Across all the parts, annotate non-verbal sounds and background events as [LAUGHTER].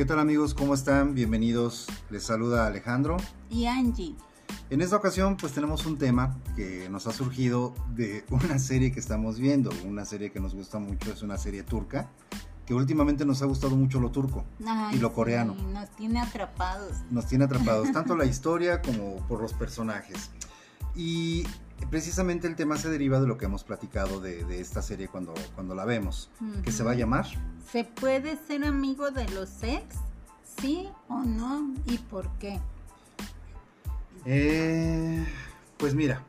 ¿Qué tal amigos? ¿Cómo están? Bienvenidos. Les saluda Alejandro. Y Angie. En esta ocasión pues tenemos un tema que nos ha surgido de una serie que estamos viendo, una serie que nos gusta mucho, es una serie turca, que últimamente nos ha gustado mucho lo turco Ay, y lo coreano. sí, nos tiene atrapados. Nos tiene atrapados tanto la [LAUGHS] historia como por los personajes. Y precisamente el tema se deriva de lo que hemos platicado de, de esta serie cuando, cuando la vemos, que se va a llamar ¿Se puede ser amigo de los ex? ¿Sí o no? ¿Y por qué? Eh, pues mira,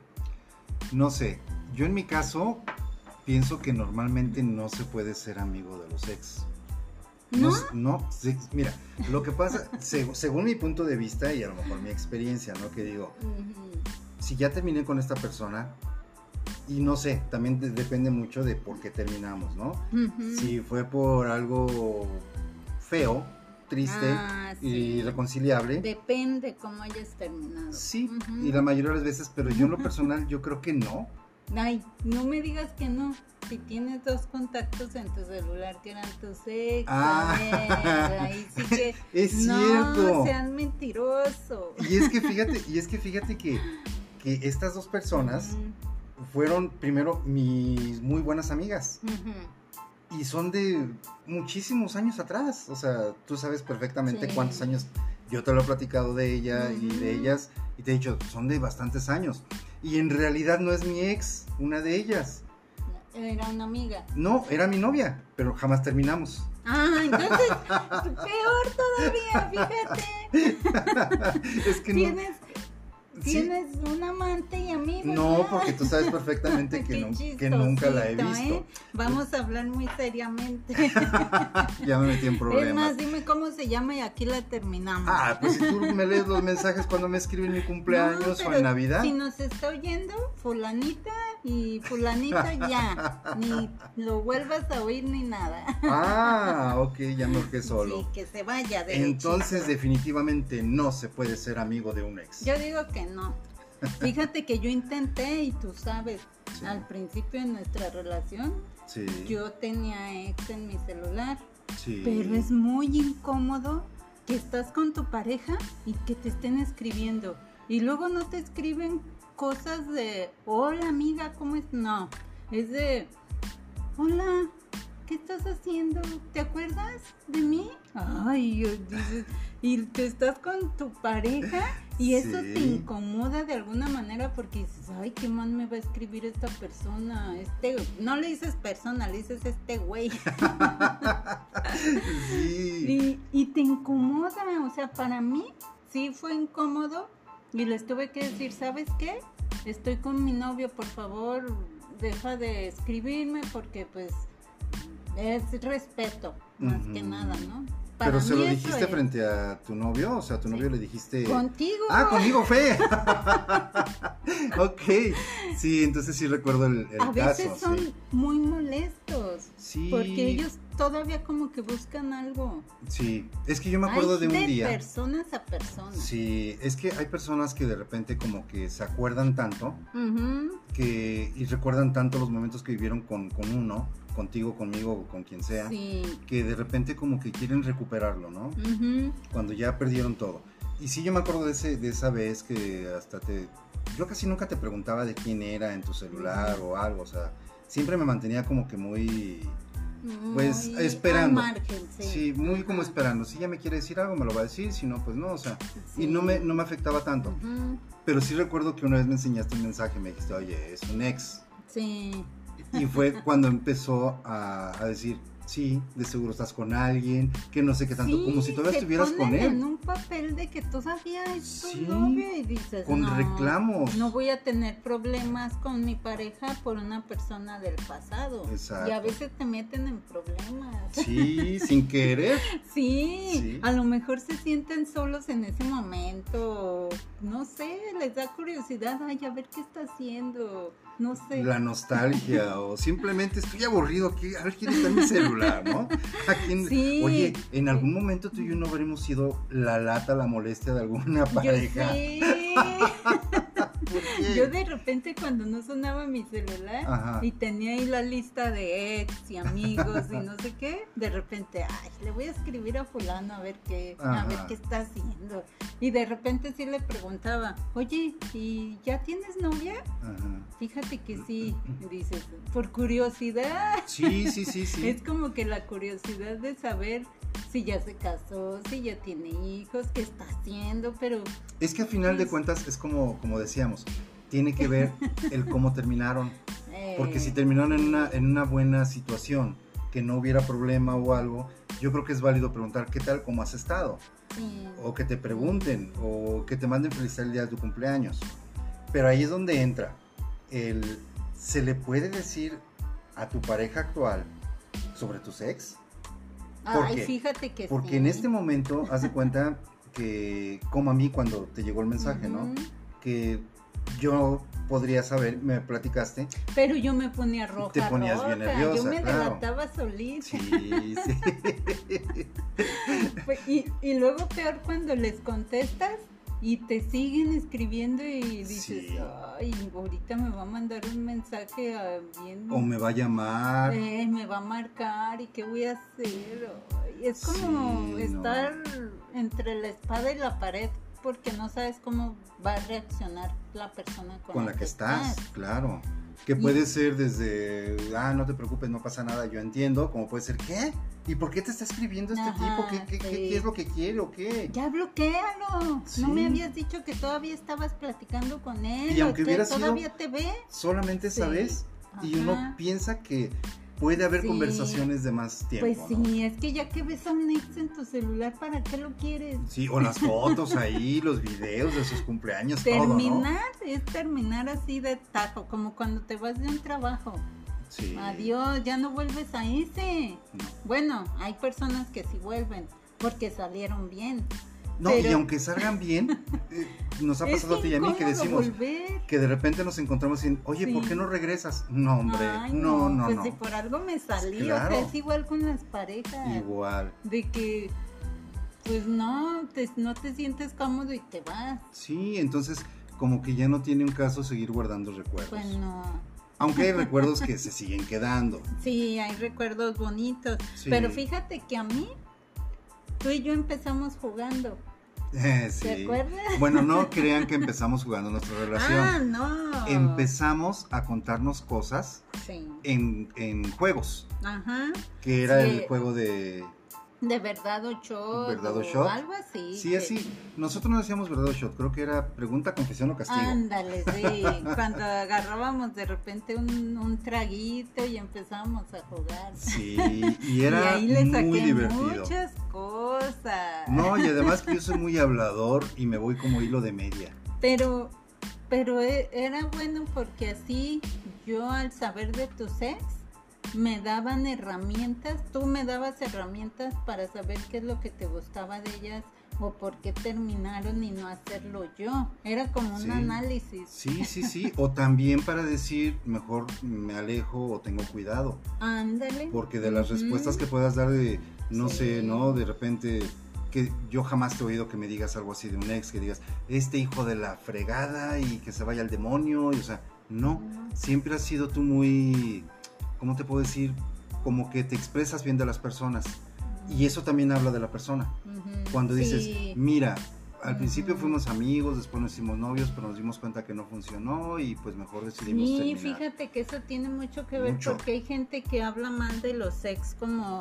no sé. Yo en mi caso pienso que normalmente no se puede ser amigo de los ex. ¿No? no, sí, mira, lo que pasa, [LAUGHS] seg- según mi punto de vista y a lo mejor mi experiencia, ¿no? Que digo. Si ya terminé con esta persona, y no sé, también de- depende mucho de por qué terminamos, ¿no? Si fue por algo feo, triste Ah, sí. y reconciliable, Depende cómo hayas terminado. sí, y la mayoría de las veces, pero yo en lo personal, yo creo que no. Ay, no me digas que no. Si tienes dos contactos en tu celular que eran tus ex, Ah. ahí sí que [LAUGHS] Es no cierto. seas mentiroso. Y es que fíjate, y es que fíjate que, que estas dos personas fueron primero mis muy buenas amigas. Y son de muchísimos años atrás. O sea, tú sabes perfectamente Sí. cuántos años yo te lo he platicado de ella y de ellas. Y te he dicho, son de bastantes años. Y en realidad no es mi ex, una de ellas. Era una amiga. No, era mi novia, pero jamás terminamos. Ah, entonces, [LAUGHS] peor todavía, fíjate. [LAUGHS] es que no. Tienes, sí, un amante y amigo. no, porque tú sabes perfectamente [LAUGHS] que, no- que nunca la he chistosito, visto. ¿eh? Vamos a hablar muy seriamente. [LAUGHS] [LAUGHS] Ya me metí en Es problemas. más, dime cómo se llama y aquí la terminamos. Ah, pues si tú me lees los mensajes cuando me escriben mi cumpleaños No, o en Navidad. Si nos está oyendo, fulanita y fulanita ya. Ni lo vuelvas a oír ni nada. Ah, ok, ya me orqué solo. Sí, que se vaya de Entonces definitivamente no se puede ser amigo de un ex. Yo digo que no. Fíjate que yo intenté y tú sabes, Sí. al principio de nuestra relación, Sí, yo tenía ex en mi celular, sí. pero es muy incómodo que estás con tu pareja y que te estén escribiendo y luego no te escriben cosas de hola amiga, ¿cómo es? No, es de hola, ¿qué estás haciendo? ¿Te acuerdas de mí? Ay, yo- dices, y te estás con tu pareja y eso te incomoda de alguna manera porque dices, ay, ¿qué más me va a escribir esta persona? Este, no le dices persona, le dices este güey. Sí. Y, y te incomoda, o sea, para mí sí fue incómodo y les tuve que decir, ¿sabes qué? Estoy con mi novio, por favor, deja de escribirme porque pues es respeto, más que nada, ¿no? Pero se lo dijiste es. frente a tu novio, o sea, a tu novio le dijiste... Contigo. Ah, conmigo fue. [LAUGHS] ok. Sí, entonces sí recuerdo el, el a veces caso. son sí. muy molestos Sí. porque ellos todavía como que buscan algo. Sí, es que yo me acuerdo Hay de un día. personas a personas. Sí, es que hay personas que de repente como que se acuerdan tanto Ujú. Que y recuerdan tanto los momentos que vivieron con, con uno, contigo, conmigo o con quien sea, Sí. que de repente como que quieren recuperarlo, ¿no? Ujú. Cuando ya perdieron todo. Y sí, yo me acuerdo de, ese, de esa vez que hasta te... Yo casi nunca te preguntaba de quién era en tu celular o algo, o sea, siempre me mantenía como que muy... Pues, Muy esperando. margen, sí. Sí, muy como esperando. Si ella me quiere decir algo, me lo va a decir, si no, pues no, o sea... Sí. Y no me, no me afectaba tanto. Pero sí recuerdo que una vez me enseñaste un mensaje, me dijiste, oye, es un ex. Sí. Y fue cuando empezó a, a decir, sí, de seguro estás con alguien, que no sé qué tanto, Sí, como si todavía estuvieras con ponen en él. un papel de que todavía es tu Sí, novio y dices, con no, reclamos. No voy a tener problemas con mi pareja por una persona del pasado. Exacto. Y a veces te meten en problemas. Sí, [LAUGHS] sin querer. Sí, Sí. a lo mejor se sienten solos en ese momento, no sé, les da curiosidad, ay, a ver qué está haciendo, no sé. La nostalgia, o simplemente estoy aburrido aquí, a ver quién está en mi celular, ¿no? ¿A quién- Sí. Oye, en algún momento tú y yo no habremos sido la lata, la molestia de alguna Yo pareja. sí. ¿Por qué? Yo de repente cuando no sonaba mi celular Ajá. y tenía ahí la lista de ex y amigos y no sé qué, de repente, ay, le voy a escribir a fulano a ver qué, a ver qué está haciendo. Y de repente sí le preguntaba, oye, ¿y ya tienes novia? Ajá. Fíjate que sí, [LAUGHS] dices, por curiosidad. Sí, sí, sí, sí. Es como que la curiosidad de saber si ya se casó, si ya tiene hijos, qué está haciendo, pero Es que al final de Pues- cuentas es como, como decíamos, tiene que ver el cómo [LAUGHS] terminaron. eh, Porque si terminaron en una, en una buena situación, que no hubiera problema o algo, yo creo que es válido preguntar qué tal, cómo has estado. sí, O que te pregunten, o que te manden felicitar el día de tu cumpleaños. Pero ahí es donde entra. El, ¿Se le puede decir a tu pareja actual sobre tus ex? ¿por Ay, qué? fíjate que Porque sí. en este momento, haz de cuenta que, como a mí cuando te llegó el mensaje, ¿no? Que yo podría saber, me platicaste. Pero yo me ponía roja. Te ponías bien nerviosa, Yo me claro. delataba solita. Sí, sí. [LAUGHS] Pues, Y, y luego peor cuando les contestas y te siguen escribiendo y dices, Sí. ay, ahorita me va a mandar un mensaje ah, bien... O me va a llamar. Eh, me va a marcar y qué voy a hacer. Es como Sí, no. estar entre la espada y la pared porque no sabes cómo va a reaccionar la persona con, con la que estás, claro. Que puede ser desde, ah, no te preocupes, no pasa nada, yo entiendo, como puede ser, ¿qué? ¿Y por qué te está escribiendo este Ajá, tipo? ¿Qué, qué, qué- sí. qué es lo que quiere o qué? Ya bloquealo. Sí. No me habías dicho que todavía estabas platicando con él. Y aunque que hubiera sido- todavía te ve. Solamente Sí. sabes y uno piensa que puede haber Sí. conversaciones de más tiempo, Pues ¿no? sí, es que ya que ves a un ex en tu celular, ¿para qué lo quieres? Sí, o las fotos ahí, [LAUGHS] los videos de sus cumpleaños, todo, ¿no? Terminar es terminar así de tajo, como cuando te vas de un trabajo. Sí. Adiós, ya no vuelves a ese. No. Bueno, hay personas que sí vuelven porque salieron bien. No, y aunque salgan bien, [LAUGHS] eh, nos ha pasado a ti y a mí que decimos volver. que de repente nos encontramos y, oye, ¿por qué no regresas? No, hombre, Ay, no, no, pues no. si por algo me salí, o sea, es igual con las parejas. Igual. De que, pues no, te, no te sientes cómodo y te vas. Sí, entonces como que ya no tiene un caso seguir guardando recuerdos. Pues no. Aunque hay [LAUGHS] recuerdos que se siguen quedando. Sí, hay recuerdos bonitos. Sí. Pero fíjate que a mí, tú y yo empezamos jugando. Eh, sí. ¿Te acuerdas? Bueno, no [LAUGHS] crean que empezamos jugando nuestra relación. Ah, no. Empezamos a contarnos cosas Sí. en, en juegos, Ajá. que era Sí. el juego de... De verdad o shot. ¿Verdad o o shot? Algo así. Sí, que- así. Nosotros no decíamos verdad o shot, creo que era pregunta, confesión o castigo. Ándale, sí. [LAUGHS] Cuando agarrábamos de repente un, un traguito y empezábamos a jugar. Sí, [LAUGHS] y era y ahí le saqué muy divertido. muchas cosas. No, y además que yo soy muy [LAUGHS] hablador y me voy como hilo de media. Pero, pero e- era bueno porque así yo al saber de tus ex me daban herramientas, tú me dabas herramientas para saber qué es lo que te gustaba de ellas o por qué terminaron y no hacerlo yo. Era como un Sí. análisis. Sí, sí, sí. [LAUGHS] O también para decir, mejor me alejo o tengo cuidado. Ándale. Porque de las respuestas que puedas dar de, no Sí. sé, ¿no? De repente, que yo jamás te he oído que me digas algo así de un ex, que digas, este hijo de la fregada y que se vaya al demonio. Y, o sea, no. Siempre has sido tú muy, ¿cómo te puedo decir? Como que te expresas bien de las personas. Y eso también habla de la persona. Cuando dices, Sí. mira, al principio fuimos amigos, después nos hicimos novios, pero nos dimos cuenta que no funcionó y pues mejor decidimos Sí, terminar. fíjate que eso tiene mucho que ver Mucho. porque hay gente que habla mal de los ex como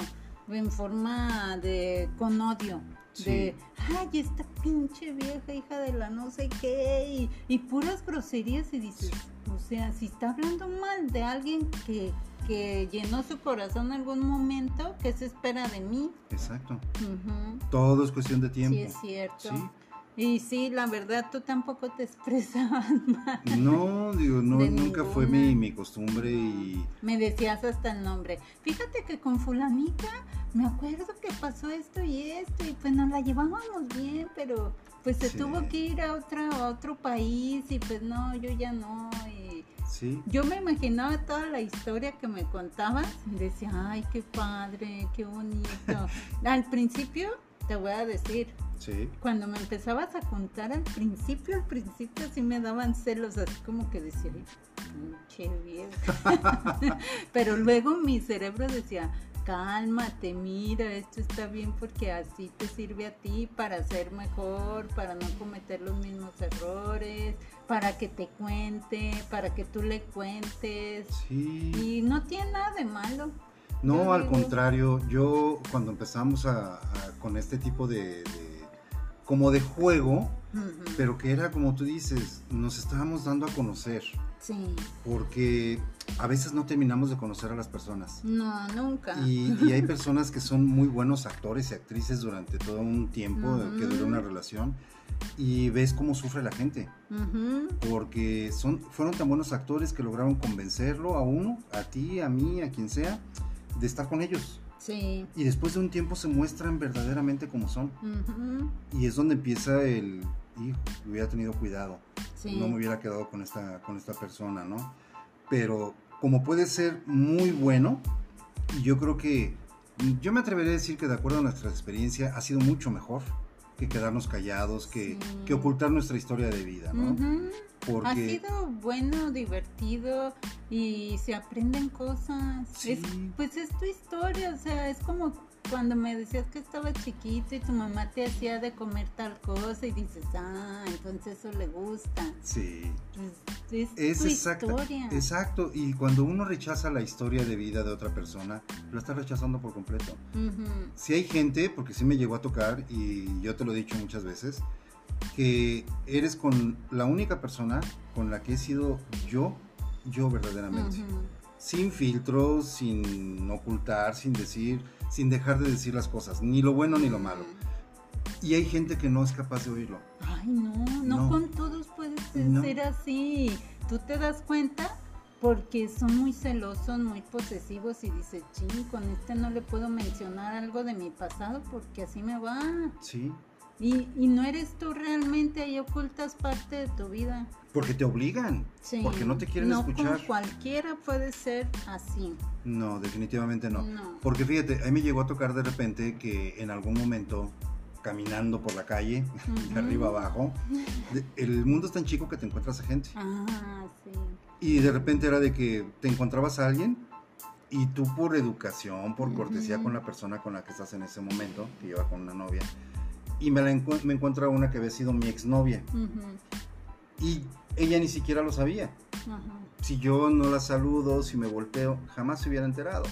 en forma de con odio. De, ay, esta pinche vieja hija de la no sé qué, y, y puras groserías y dices, o sea, si está hablando mal de alguien que, que llenó su corazón en algún momento, ¿qué se espera de mí? Exacto. Todo es cuestión de tiempo. Sí, es cierto. Sí. Y sí, la verdad, tú tampoco te [LAUGHS] expresabas mal. No, digo, no, De nunca fue mi, mi costumbre y Me decías hasta el nombre. Fíjate que con fulanita me acuerdo que pasó esto y esto y pues nos la llevábamos bien, pero pues se Sí. tuvo que ir a otra a otro país y pues no, yo ya no y sí, yo me imaginaba toda la historia que me contabas y decía, "Ay, qué padre, qué bonito." [LAUGHS] Al principio te voy a decir, Sí. Cuando me empezabas a contar al principio, al principio sí me daban celos, así como que decía, "Ay, pinche vieja". [LAUGHS] [LAUGHS] Pero luego mi cerebro decía, cálmate, mira, esto está bien porque así te sirve a ti para ser mejor, para no cometer los mismos errores, para que te cuente, para que tú le cuentes. Sí. Y no tiene nada de malo. No, al digo- contrario, yo cuando empezamos a, a- con este tipo de, de- como de juego, Pero que era como tú dices, nos estábamos dando a conocer, Sí, porque a veces no terminamos de conocer a las personas. no, nunca. Y, y hay personas que son muy buenos actores y actrices durante todo un tiempo que dura una relación y ves cómo sufre la gente, porque son, fueron tan buenos actores que lograron convencerlo a uno, a ti, a mí, a quien sea, de estar con ellos. Sí. Y después de un tiempo se muestran verdaderamente como son. Y es donde empieza el, hijo, hubiera tenido cuidado, Sí. no me hubiera quedado con esta, con esta persona, ¿no? Pero como puede ser muy bueno, yo creo que, yo me atrevería a decir que de acuerdo a nuestra experiencia ha sido mucho mejor que quedarnos callados, que, Sí. que ocultar nuestra historia de vida, ¿no? Ha Porque sido bueno, divertido y se aprenden cosas. Sí. Es, pues es tu historia, o sea, es como cuando me decías que estaba chiquito y tu mamá te hacía de comer tal cosa y dices, ah, entonces eso le gusta. sí, Pues, es es exacta- historia. exacto. Y cuando uno rechaza la historia de vida de otra persona, lo está rechazando por completo. Ujú. Si hay gente, porque sí me llegó a tocar y yo te lo he dicho muchas veces, que eres con la única persona con la que he sido yo, yo verdaderamente. Ujú. Sin filtros, sin ocultar, sin decir, sin dejar de decir las cosas, ni lo bueno ni lo malo. Y hay gente que no es capaz de oírlo. Ay, no, no, No. con todos puede ser, No. ser así. Tú te das cuenta porque son muy celosos, muy posesivos y dices, ching, con este no le puedo mencionar algo de mi pasado porque así me va. Sí. Y, y no eres tú realmente, ahí ocultas parte de tu vida. Porque te obligan. Sí. Porque no te quieren no escuchar. con cualquiera puede ser así. No, definitivamente no. No. Porque fíjate, a mí me llegó a tocar de repente que en algún momento, caminando por la calle, [LAUGHS] de arriba abajo, el mundo es tan chico que te encuentras a gente. Ah, sí. Y de repente era de que te encontrabas a alguien y tú por educación, por cortesía con la persona con la que estás en ese momento, que iba con una novia, y me, la encu- me encuentro una que había sido mi exnovia Ujú. y ella ni siquiera lo sabía. Si yo no la saludo, si me volteo, jamás se hubiera enterado.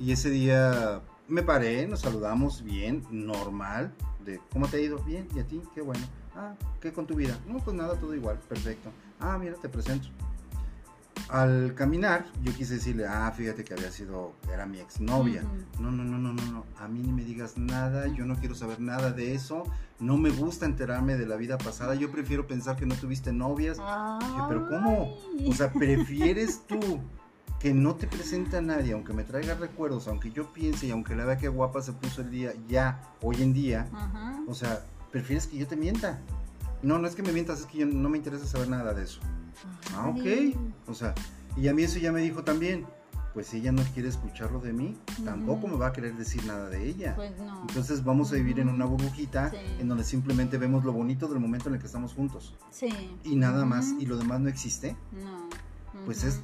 Y ese día me paré, nos saludamos bien, normal, de ¿cómo te ha ido? Bien, ¿y a ti? Qué bueno. Ah, ¿qué con tu vida? No, pues nada, todo igual, perfecto. Ah, mira, te presento. Al caminar, yo quise decirle, ah, fíjate que había sido, era mi exnovia. Ujú. No, no, no, no, no, no, a mí ni me digas nada, yo no quiero saber nada de eso, no me gusta enterarme de la vida pasada, yo prefiero pensar que no tuviste novias, Dije, pero ¿cómo? O sea, ¿prefieres [LAUGHS] tú que no te presente a nadie, aunque me traiga recuerdos, aunque yo piense y aunque la vea que guapa se puso el día ya, hoy en día? O sea, ¿prefieres que yo te mienta? No, no es que me mientas, es que yo no me interesa saber nada de eso. Ah, ok. O sea, y a mí eso ya me dijo también, pues si ella no quiere escucharlo de mí, tampoco me va a querer decir nada de ella. Pues no. Entonces vamos a vivir en una burbujita Sí. en donde simplemente vemos lo bonito del momento en el que estamos juntos. sí. Y nada más, y lo demás no existe. No. pues es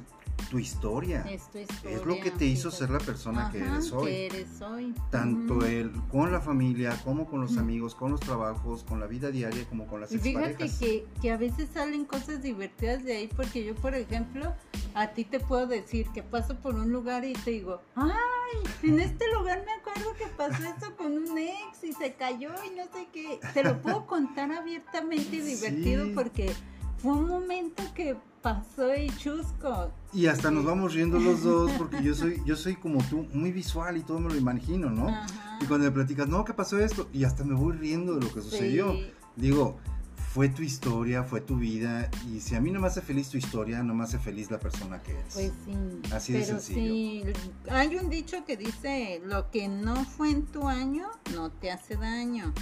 tu historia. Es tu historia. Es lo que te hizo ser la persona que eres hoy. que eres hoy. Tanto Ujú. el, con la familia, como con los amigos, con los trabajos, con la vida diaria, como con las Y fíjate que, que a veces salen cosas divertidas de ahí, porque yo, por ejemplo, a ti te puedo decir que paso por un lugar y te digo, ay, en este lugar me acuerdo que pasó esto con un ex y se cayó y no sé qué. Te lo puedo [LAUGHS] contar abiertamente y divertido Sí. porque fue un momento que pasó y chusco. Y hasta nos vamos riendo los dos [LAUGHS] porque yo soy, yo soy como tú, muy visual y todo me lo imagino, ¿no? Ajá. Y cuando me platicas, no, ¿qué pasó esto? Y hasta me voy riendo de lo que sucedió. Sí. Digo, fue tu historia, fue tu vida, y si a mí no me hace feliz tu historia, no me hace feliz la persona que eres. Pues sí. Así de sencillo. sí, hay un dicho que dice, lo que no fue en tu año, no te hace daño.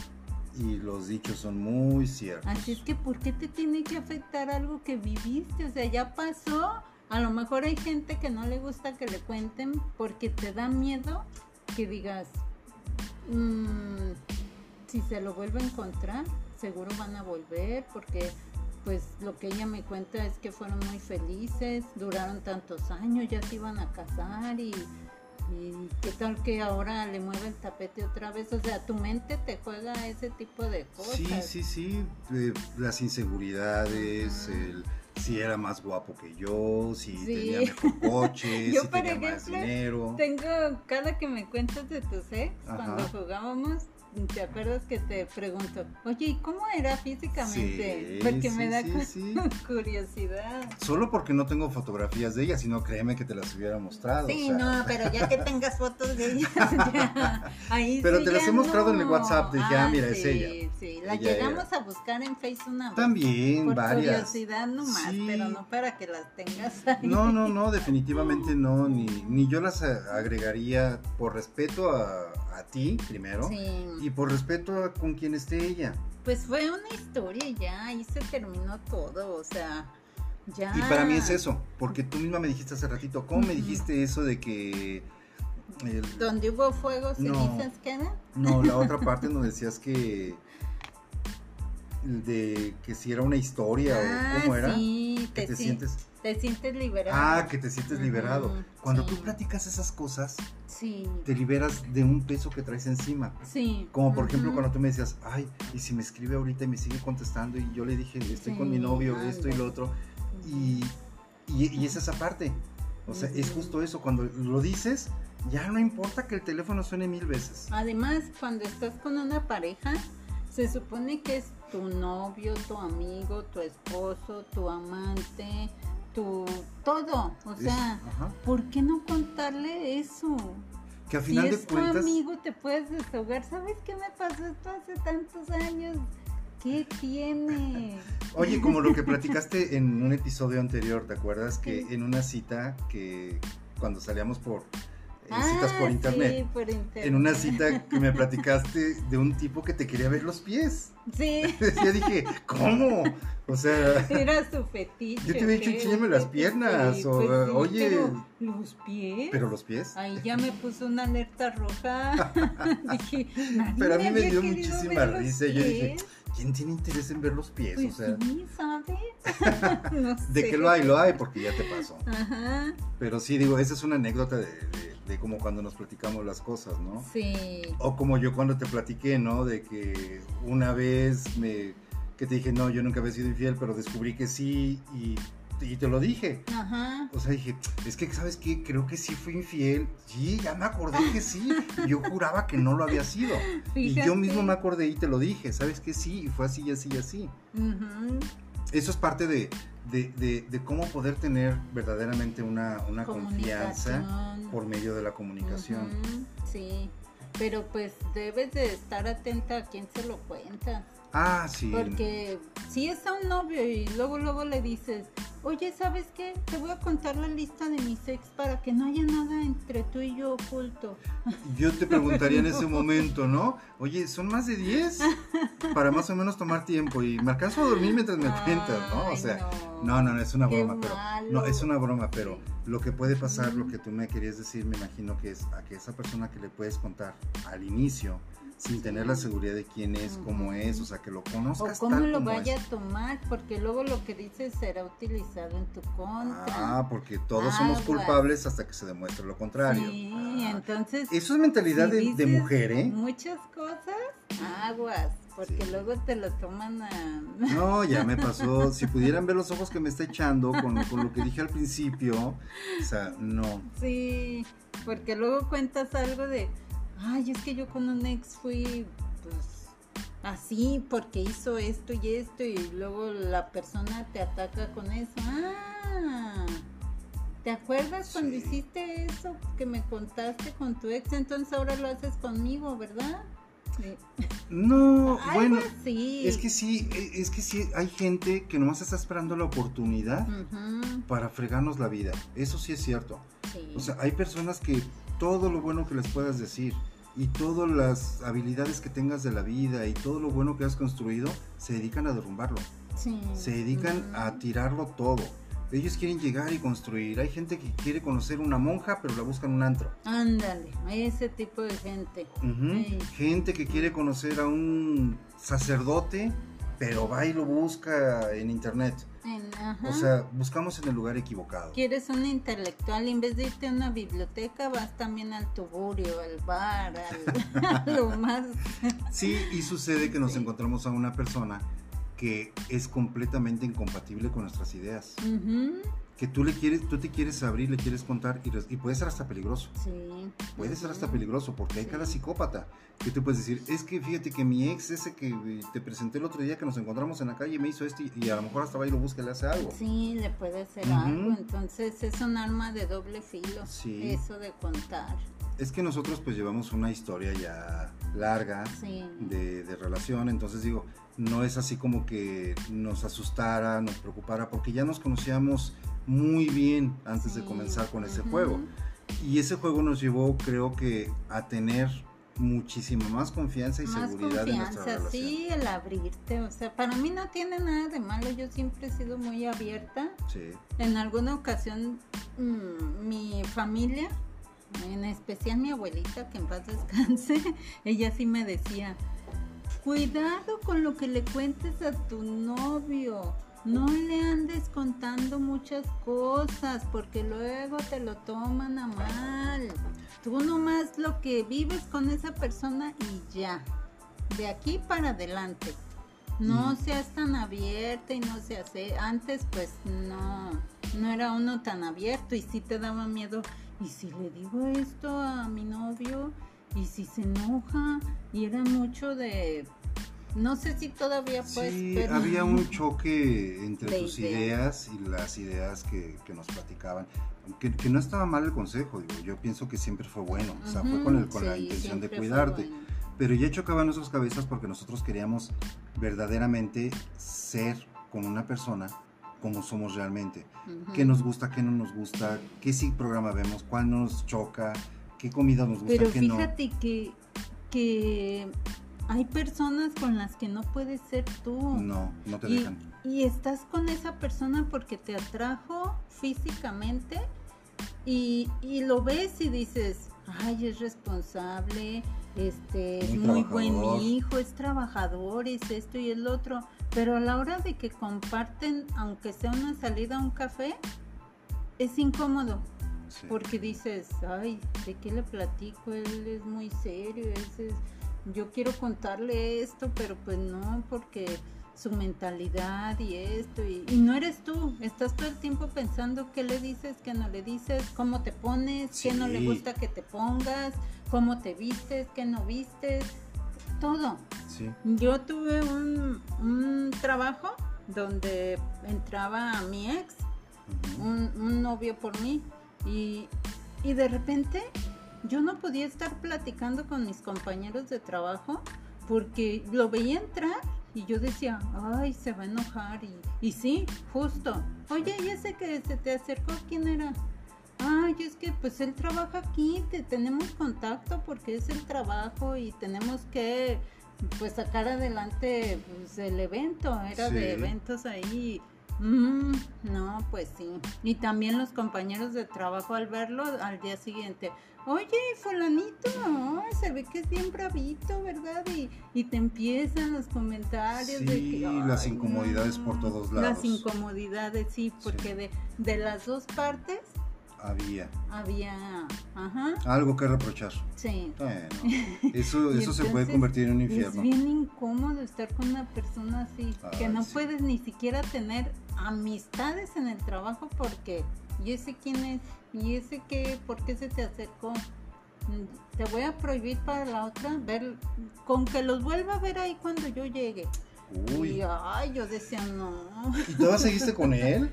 Y los dichos son muy ciertos. Así es que, ¿por qué te tiene que afectar algo que viviste? O sea, ya pasó. A lo mejor hay gente que no le gusta que le cuenten porque te da miedo que digas, "Mm, si se lo vuelve a encontrar, seguro van a volver porque pues lo que ella me cuenta es que fueron muy felices, duraron tantos años, ya se iban a casar y, y qué tal que ahora le mueve el tapete otra vez, o sea, tu mente te juega ese tipo de cosas. Sí, sí, sí, eh, las inseguridades, el si era más guapo que yo, si tenía [LAUGHS] mejor coche, yo, si por tenía ejemplo, más dinero. Tengo, cada que me cuentas de tus ex, cuando jugábamos, ¿te acuerdas que te pregunto, oye, ¿y cómo era físicamente? porque me da [LAUGHS] curiosidad. Solo porque no tengo fotografías de ella, sino créeme que te las hubiera mostrado. Sí, no, pero ya que tengas fotos de ella, [LAUGHS] ya, ahí [LAUGHS] Pero te las he mostrado en el WhatsApp, de ya, ah, mira, es ella. Sí, la llegamos a buscar en Facebook una. También, por varias. curiosidad nomás, pero no para que las tengas ahí. No, no, no, definitivamente no, ni, ni yo las agregaría por respeto a, a ti primero y por respeto a con quien esté ella. Pues fue una historia ya, ahí se terminó todo, o sea, ya. Y para mí es eso, porque tú misma me dijiste hace ratito, ¿cómo me dijiste eso de que... donde hubo fuego, cenizas quedan? No, la otra [LAUGHS] parte donde decías que de que si era una historia o cómo era, sí, que te sientes te sientes liberado. Ah, que te sientes liberado. Cuando tú platicas esas cosas, te liberas de un peso que traes encima. Sí. Como por ejemplo cuando tú me decías, ay, y si me escribe ahorita y me sigue contestando y yo le dije, estoy con mi novio, esto y lo otro. Y, y, es esa parte. O sea, es justo eso. Cuando lo dices, ya no importa que el teléfono suene mil veces. Además, cuando estás con una pareja, se supone que es tu novio, tu amigo, tu esposo, tu amante, tu todo. O sea, ¿por qué no contarle eso? Que a final si es tu amigo, te puedes desahogar. ¿Sabes qué me pasó esto hace tantos años? ¿Qué tiene? [LAUGHS] Oye, como lo que platicaste en un episodio anterior, ¿te acuerdas? Que en una cita que cuando salíamos por citas por ah, internet. Sí, por internet. En una cita que me [LAUGHS] platicaste de un tipo que te quería ver los pies. Sí. [LAUGHS] Yo dije, ¿cómo? O sea. Era su fetiche. Yo te había dicho, enséñame las piernas. o, pues oye. Pero, los pies. Pero los pies. Ahí ya me puso una alerta roja. [LAUGHS] dije, nadie Pero a mí me, me dio muchísima risa. Yo dije, ¿quién tiene interés en ver los pies? Pues o sea. Sí, ¿sabes? no de sé. que lo hay, lo hay, porque ya te pasó. Ajá. Pero sí, digo, esa es una anécdota de, de, de, como cuando nos platicamos las cosas, ¿no? Sí. O como yo cuando te platiqué, ¿no? De que una vez me que te dije, no, yo nunca había sido infiel, pero descubrí que sí y, y te lo dije. Ajá. O sea, dije, es que, ¿sabes qué? Creo que sí fui infiel. Sí, ya me acordé que sí. Y [LAUGHS] yo juraba que no lo había sido. Y yo mismo me acordé y te lo dije, ¿sabes qué? Sí, y fue así, así, así. Uh Eso es parte de, de, de, de, cómo poder tener verdaderamente una, una confianza por medio de la comunicación. Uh -huh. Sí, pero pues debes de estar atenta a quién se lo cuenta. Ah, sí. Porque si es a un novio y luego luego le dices, oye, ¿sabes qué? Te voy a contar la lista de mis ex para que no haya nada entre tú y yo oculto. Yo te preguntaría en ese [LAUGHS] momento, ¿no? Oye, ¿son más de 10? Para más o menos tomar tiempo y me alcanzo a dormir mientras me cuentas, ¿no? O sea, no, no, no, es una broma, pero no, es una broma, pero lo que puede pasar, lo que tú me querías decir, me imagino que es a que esa persona que le puedes contar al inicio sin tener la seguridad de quién es, cómo es, o sea, que lo conozcas. O cómo tal lo como vaya es. a tomar, porque luego lo que dices será utilizado en tu contra. Ah, porque todos somos Aguas. culpables hasta que se demuestre lo contrario. Sí, Ah, entonces. Eso es mentalidad si de, mujer, ¿eh? Muchas cosas, aguas, porque Sí. luego te lo toman a. No, ya me [LAUGHS] pasó. Si pudieran ver los ojos que me está echando con, con lo que dije al principio, o sea, no. Sí, porque luego cuentas algo de, ay, es que yo con un ex fui, pues, así, porque hizo esto y esto, y luego la persona te ataca con eso. Ah, ¿te acuerdas cuando hiciste eso que me contaste con tu ex? Entonces ahora lo haces conmigo, ¿verdad? Sí. No, [LAUGHS] Algo bueno, así. es que sí, e- es que sí, hay gente que nomás está esperando la oportunidad para fregarnos la vida. Eso sí es cierto. sí. O sea, hay personas que todo lo bueno que les puedas decir y todas las habilidades que tengas de la vida y todo lo bueno que has construido, se dedican a derrumbarlo. Sí. Se dedican a tirarlo todo. ellos quieren llegar y construir. Hay gente que quiere conocer una monja, pero la busca en un antro. Ándale, ese tipo de gente. Gente que quiere conocer a un sacerdote, pero va y lo busca en internet. O sea, buscamos en el lugar equivocado. Quieres un intelectual, en vez de irte a una biblioteca, vas también al tuburio, al bar, al, [LAUGHS] a lo más. Sí, y sucede que nos encontramos a una persona que es completamente incompatible con nuestras ideas. Que tú le quieres, tú te quieres abrir, le quieres contar y, puede ser hasta peligroso. Sí. Puede ser hasta peligroso porque hay cada psicópata que tú puedes decir, es que fíjate que mi ex, ese que te presenté el otro día que nos encontramos en la calle, me hizo esto y, a lo mejor hasta va y lo busca y le hace algo. Sí, le puede hacer algo. Entonces es un arma de doble filo. Eso de contar. Es que nosotros pues llevamos una historia ya larga de, de relación, entonces digo, no es así como que nos asustara, nos preocupara, porque ya nos conocíamos muy bien antes de comenzar con ese juego. Y ese juego nos llevó, creo que, a tener muchísima más confianza y seguridad en nuestra relación. Sí, el abrirte, o sea, para mí no tiene nada de malo, yo siempre he sido muy abierta. Sí. En alguna ocasión mm, mi familia, en especial mi abuelita, que en paz descanse, [LAUGHS] ella sí me decía, Cuidado con lo que le cuentes a tu novio. No le andes contando muchas cosas porque luego te lo toman a mal. Tú nomás lo que vives con esa persona y ya. De aquí para adelante. No mm. seas tan abierta y no se hace. Antes pues no, no era uno tan abierto y sí te daba miedo. ¿Y si le digo esto a mi novio? y si se enoja y era mucho de no sé si todavía pues sí, había un choque entre tus ideas. y las ideas que, nos platicaban que, no estaba mal el consejo digo yo pienso que siempre fue bueno o sea fue con, el, con la intención de cuidarte pero ya chocaban nuestras cabezas porque nosotros queríamos verdaderamente ser con una persona como somos realmente qué nos gusta qué no nos gusta qué sí programa vemos cuál nos choca qué comida nos gusta, Pero fíjate que, que hay personas con las que no puedes ser tú. No, no te dejan. Y estás con esa persona porque te atrajo físicamente y, y lo ves y dices, ay, es responsable, este, es muy buen hijo, es trabajador, es esto y el otro. Pero a la hora de que comparten, aunque sea una salida a un café, es incómodo. Porque dices, ay, ¿de qué le platico? Él es muy serio, es, yo quiero contarle esto, pero pues no, porque su mentalidad y esto, y, no eres tú, estás todo el tiempo pensando qué le dices, qué no le dices, cómo te pones, qué no le gusta que te pongas, cómo te vistes, qué no vistes, todo. Yo tuve un, un trabajo donde entraba mi ex, un, un novio por mí, y, de repente yo no podía estar platicando con mis compañeros de trabajo porque lo veía entrar y yo decía, ay, se va a enojar. Y, y sí, justo. Oye, ¿y ese que se te acercó, quién era? Ay, es que pues él trabaja aquí, te, tenemos contacto porque es el trabajo y tenemos que pues sacar adelante pues, el evento, era de eventos ahí Mm, no, pues sí. Y también los compañeros de trabajo al verlo al día siguiente. Oye, fulanito, se ve que es bien bravito, ¿verdad? Y, y te empiezan los comentarios sí, de que... las incomodidades por todos lados. Las incomodidades, sí, porque De, de las dos partes había. Había, ajá. Algo que reprochar. Sí. Bueno, eso, [LAUGHS] eso se puede convertir en un infierno. Es bien incómodo estar con una persona así, que no puedes ni siquiera tener amistades en el trabajo porque, ¿y ese quién es? ¿Y ese qué? ¿Por qué se te acercó? Te voy a prohibir para la otra, ver, con que los vuelva a ver ahí cuando yo llegue. Uy. Y, ay, yo decía, no. ¿Y tú seguiste con [LAUGHS] él?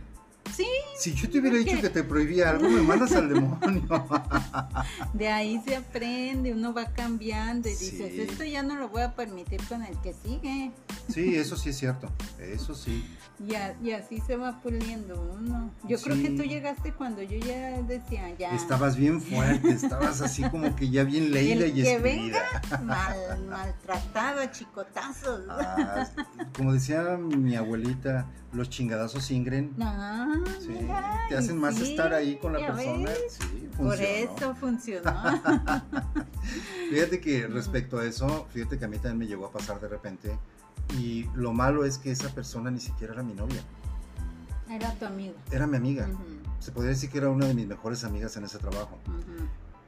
Sí. Si yo te hubiera dicho que te prohibía algo, me mandas al demonio. [LAUGHS] De ahí se aprende, uno va cambiando y dices, esto ya no lo voy a permitir con el que sigue. Sí, eso sí es cierto, eso sí. Y, y así se va puliendo uno. Yo creo que tú llegaste cuando yo ya decía, ya. Estabas bien fuerte, estabas así como que ya bien leída y que venga mal, maltratado a chicotazos. Ah, como decía mi abuelita, los chingadazos ingren. Ah, Sí, mira, te hacen más sí, estar ahí con la persona. Sí, Por funcionó. eso funcionó. [LAUGHS] Fíjate que respecto a eso, fíjate que a mí también me llegó a pasar de repente. Y lo malo es que esa persona ni siquiera era mi novia, Era tu amigo. era mi amiga. Se podría decir que era una de mis mejores amigas en ese trabajo.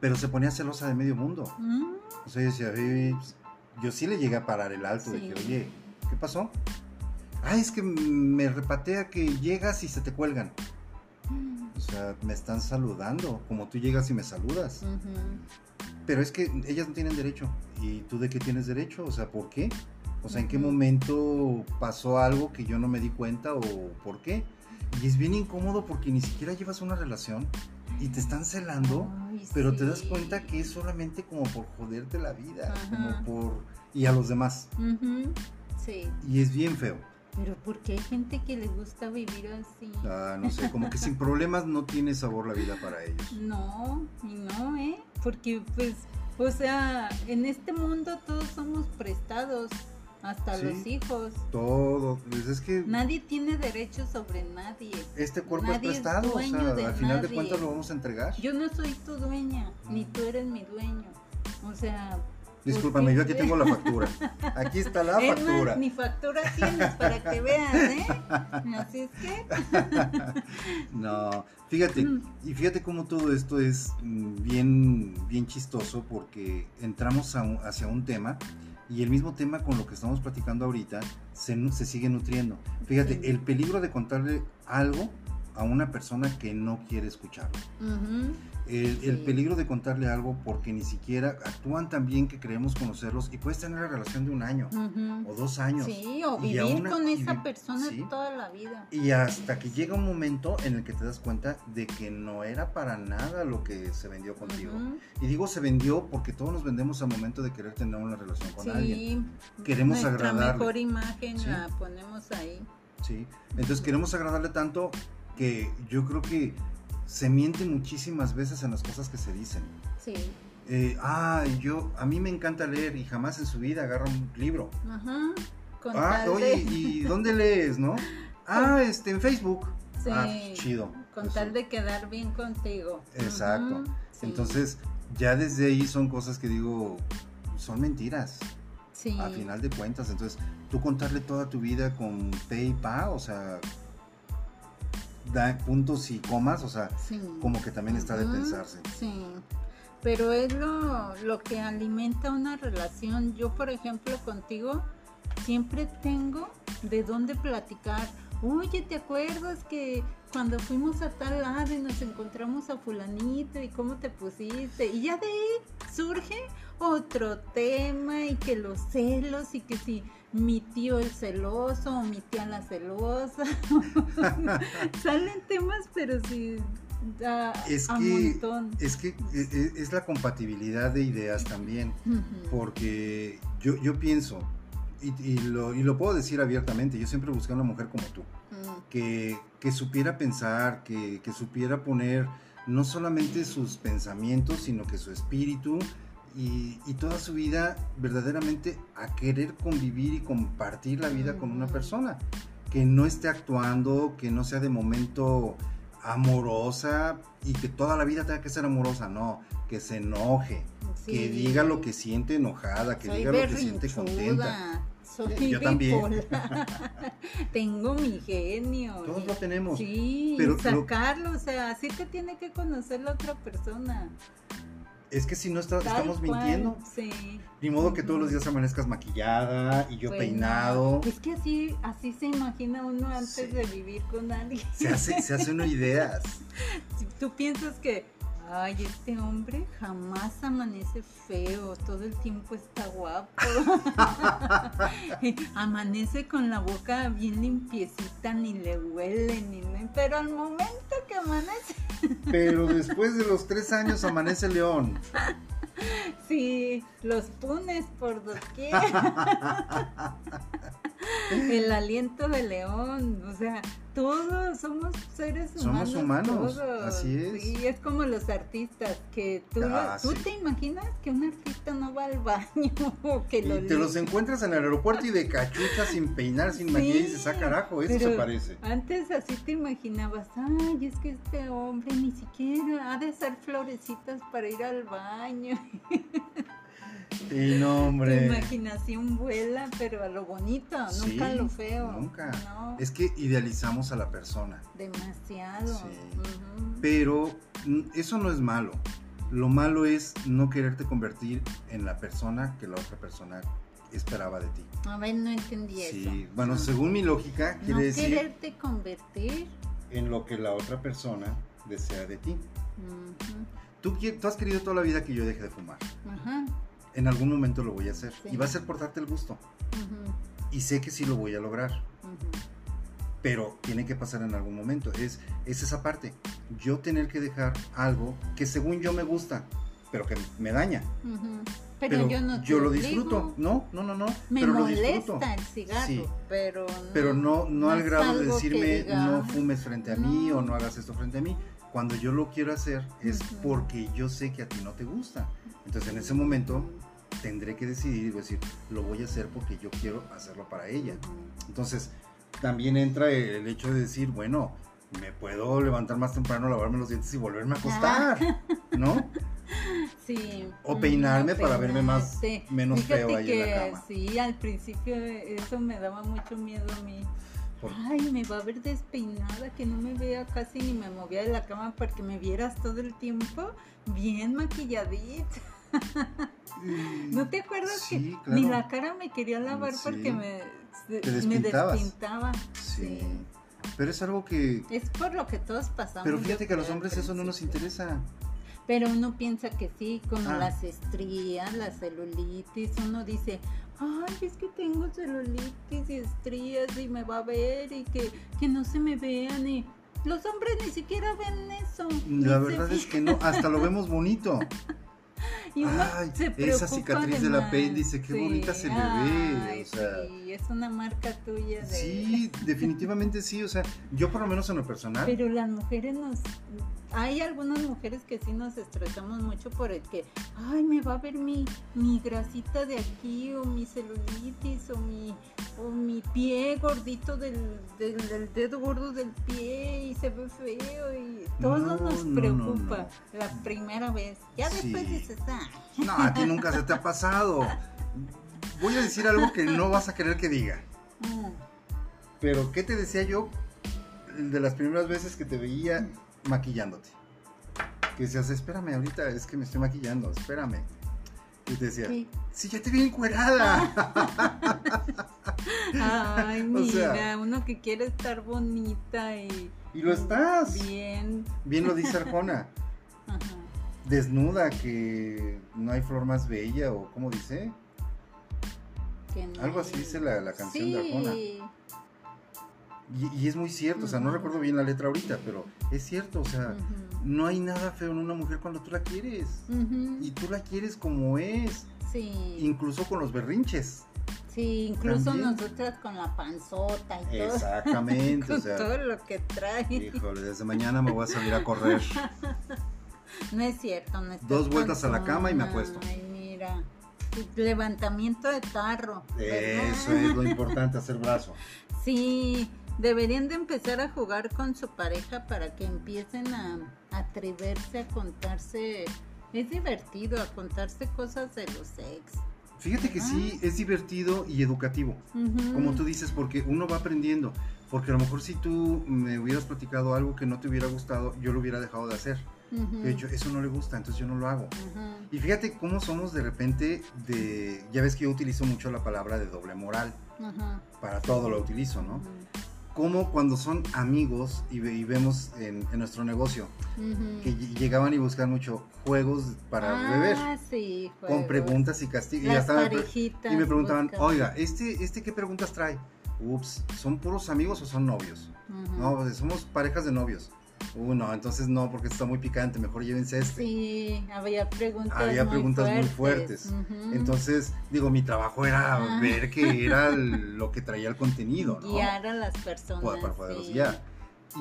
Pero se ponía celosa de medio mundo. Mm, O sea, yo decía, "Oye, pues", yo sí le llegué a parar el alto de que, oye, ¿qué pasó? Ay, es que me repatea que llegas y se te cuelgan. O sea, me están saludando, como tú llegas y me saludas. Pero es que ellas no tienen derecho. ¿Y tú de qué tienes derecho? O sea, ¿por qué? O sea, ¿en qué momento pasó algo que yo no me di cuenta o por qué? Y es bien incómodo porque ni siquiera llevas una relación y te están celando, Ay, pero te das cuenta que es solamente como por joderte la vida, Ajá. como por... y a los demás. Sí, Y es bien feo. Pero porque hay gente que le gusta vivir así. Ah, no sé, como que sin [LAUGHS] problemas no tiene sabor la vida para ellos. No, y no, ¿eh? Porque pues, o sea, en este mundo todos somos prestados, hasta Sí. los hijos. Todo, pues es que Nadie tiene derecho sobre nadie. este cuerpo nadie es es prestado, o sea, al final de cuentas lo vamos a entregar. Yo no soy tu dueña, ni tú eres mi dueño. O sea, Discúlpame, ¿por yo aquí tengo la factura. Aquí está la es más, factura. ni factura tienes para que veas, ¿eh? Así es que. [LAUGHS] No, fíjate, Mm. y fíjate cómo todo esto es mm, bien, bien chistoso porque entramos un- hacia un tema y el mismo tema con lo que estamos platicando ahorita se, se sigue nutriendo. Fíjate, Sí. el peligro de contarle algo a una persona que no quiere escucharlo. El, el Sí. peligro de contarle algo porque ni siquiera actúan tan bien que creemos conocerlos y puedes tener una relación de un año o dos años. Sí, o Y vivir con esa vi- persona sí. toda la vida. Y hasta que llega un momento en el que te das cuenta de que no era para nada lo que se vendió contigo. Y digo se vendió porque todos nos vendemos al momento de querer tener una relación con alguien. Queremos agradarle. mejor imagen Sí. la ponemos ahí. ¿sí? Entonces queremos agradarle tanto que yo creo que se miente muchísimas veces en las cosas que se dicen. Sí. Eh, ah, yo, a mí me encanta leer y jamás en su vida agarra un libro. Ajá. Con Ah, oye, de, ¿y [LAUGHS] dónde lees, no? Ah, este, en Facebook. Sí. Ah, chido. con Eso. tal de quedar bien contigo. Exacto. Sí. Entonces, ya desde ahí son cosas que digo, son mentiras, sí. a final de cuentas. Entonces, tú contarle toda tu vida con P y Pa, o sea, da puntos y comas, o sea, Sí. como que también está de pensarse. Sí, pero es lo, lo que alimenta una relación. Yo, por ejemplo, contigo, siempre tengo de dónde platicar. Oye, ¿te acuerdas que cuando fuimos a tal lado y nos encontramos a fulanito y cómo te pusiste? Y ya de ahí surge otro tema y que los celos y que si mi tío el celoso o mi tía la celosa. [LAUGHS] Salen temas, pero sí a, Es a que- montón. Es que e- e- es la compatibilidad de ideas también, porque yo, yo pienso, y, y lo, y lo puedo decir abiertamente, yo siempre busqué una mujer como tú. Mm, que, que supiera pensar, que, que supiera poner no solamente sus pensamientos, sino que su espíritu y, y toda su vida verdaderamente a querer convivir y compartir la vida con una persona. Que no esté actuando, que no sea de momento amorosa y que toda la vida tenga que ser amorosa, no, que se enoje, que diga lo que siente enojada, que Soy diga lo que siente contenta. Soy Yo también. [LAUGHS] Tengo mi genio. Todos lo tenemos. Sí, pero lo- sacarlo, o sea, así te tiene que conocer la otra persona. Es que si no está- estamos cual, mintiendo, Sí. Ni modo que todos los días amanezcas maquillada y yo Pues peinado. Es que así, así se imagina uno antes Sí. de vivir con alguien. Se hace, se hace uno [LAUGHS] ideas. Tú piensas que, ay, este hombre jamás amanece feo, todo el tiempo está guapo. [LAUGHS] [LAUGHS] amanece con la boca bien limpiecita, ni le huele, ni pero al momento que amanece, Pero después de los tres años amanece león. sí, los pones por doquier. [LAUGHS] [LAUGHS] el aliento de león, o sea, todos somos seres humanos. Somos humanos, así es. Sí, es como los artistas, que tú, Ah, tú sí. te imaginas que un artista no va al baño [LAUGHS] o que lo Y te los encuentras en el aeropuerto y de cachucha, sin peinar, sin Sí, maquillaje, y dices, ah, carajo, eso se parece. Antes así te imaginabas, ay, es que este hombre ni siquiera ha de hacer florecitas para ir al baño. [LAUGHS] Y no, Tu hombre. imaginación vuela, pero a lo bonito, Sí, nunca a lo feo. Nunca. No, Es que idealizamos a la persona. demasiado. Sí. Pero eso no es malo. Lo malo es no quererte convertir en la persona que la otra persona esperaba de ti. A ver, no entendí Sí, eso. bueno, según mi lógica, quiere no decir quererte convertir. en lo que la otra persona desea de ti. Tú has querido toda la vida que yo deje de fumar. Ajá. En algún momento lo voy a hacer. Sí. Y va a ser por darte el gusto. Y sé que sí lo voy a lograr. Pero tiene que pasar en algún momento. Es, es esa parte. Yo tener que dejar algo que según yo me gusta, pero que me daña. Pero, yo no te lo disfruto. No, no, no, no. Me pero lo disfruto. molesta el cigarro, Sí. pero no. Pero no, no al grado de decirme diga, no fumes frente a mí o no hagas esto frente a mí. Cuando yo lo quiero hacer es porque yo sé que a ti no te gusta. Entonces en ese momento tendré que decidir y decir, lo voy a hacer porque yo quiero hacerlo para ella. Entonces también entra el hecho de decir, bueno, me puedo levantar más temprano, lavarme los dientes y volverme a acostar, ¿no? [LAUGHS] Sí. O mm, peinarme o para verme más- menos Fíjate feo ahí en la cama. Sí, al principio eso me daba mucho miedo a mí. Por- Ay, me va a ver despeinada, que no me vea casi ni me movía de la cama para que me vieras todo el tiempo bien maquilladita. [LAUGHS] ¿No te acuerdas Sí, que ni la cara me quería lavar Sí. porque me, me despintaba? Sí. Pero es algo que... Es por lo que todos pasamos. Pero fíjate que a los hombres eso no nos interesa. Pero uno piensa que sí, con Ah. las estrías, la celulitis, uno dice, ay, es que tengo celulitis y estrías y me va a ver y que, que no se me vean y los hombres ni siquiera ven eso. La verdad es que no, hasta lo vemos bonito. [LAUGHS] Y Ay, se esa cicatriz de del apéndice, qué bonita se le ve, Ay, o sea. sí, es una marca tuya de... Sí, definitivamente sí. O sea, yo por lo menos en lo personal, Pero las mujeres nos... Hay algunas mujeres que sí nos estresamos mucho por el que, ay, me va a ver mi, mi grasita de aquí o mi celulitis o mi, o mi pie gordito del, del, del dedo gordo del pie y se ve feo y todo No, nos no, preocupa no, la primera vez. Ya después Sí. dices, ah, no, a ti nunca se te ha pasado. Voy a decir algo que no vas a querer que diga. mm, Pero, ¿qué te decía yo de las primeras veces que te veía maquillándote? Que decías, espérame, ahorita es que me estoy maquillando, espérame. Y te decía, ¿qué? sí, ya te vi encuerada. [LAUGHS] Ay, O mira, sea- uno que quiere estar bonita y... Y lo estás. Bien. Bien lo dice Arjona. [LAUGHS] Ajá. Desnuda, que no hay flor más bella, o ¿cómo dice? que no Algo así dice la, la canción de Arjona. Y, y es muy cierto, o sea, no recuerdo bien la letra ahorita, pero es cierto, o sea, no hay nada feo en una mujer cuando tú la quieres. Y tú la quieres como es, sí, incluso con los berrinches. sí, incluso también. nosotras con la panzota y todo, Exactamente, o [LAUGHS] sea, todo lo que trae. híjole, desde mañana me voy a salir a correr. [LAUGHS] No es cierto, no estás Dos vueltas a la cama y me acuesto. Ay, mira, levantamiento de tarro. ¿verdad? Eso es lo importante, hacer brazo. Sí, deberían de empezar a jugar con su pareja para que empiecen a atreverse a contarse. Es divertido a contarse cosas de los ex. Fíjate que sí, es divertido y educativo. Ujú. Como tú dices, porque uno va aprendiendo. Porque a lo mejor si tú me hubieras platicado algo que no te hubiera gustado, yo lo hubiera dejado de hacer. Ujú. De hecho, eso no le gusta, entonces yo no lo hago. Ujú. Y fíjate cómo somos de repente de... Ya ves que yo utilizo mucho la palabra de doble moral. Para todo lo utilizo, ¿no? Como cuando son amigos y, ve- y vemos en, en nuestro negocio que ll- llegaban y buscan mucho juegos para beber. Ah, sí, Con preguntas y castigos. Y, me y me preguntaban, buscan. oiga, ¿este, ¿este qué preguntas trae? Ups, ¿son puros amigos o son novios? No, pues somos parejas de novios. Uh, no, entonces no, porque está muy picante, mejor llévense este. Sí, había preguntas Había muy preguntas fuertes. muy fuertes. Entonces, digo, mi trabajo era Ah. ver que era el- lo que traía el contenido, ¿no? guiar a las personas. Para, para poderlos sí. guiar.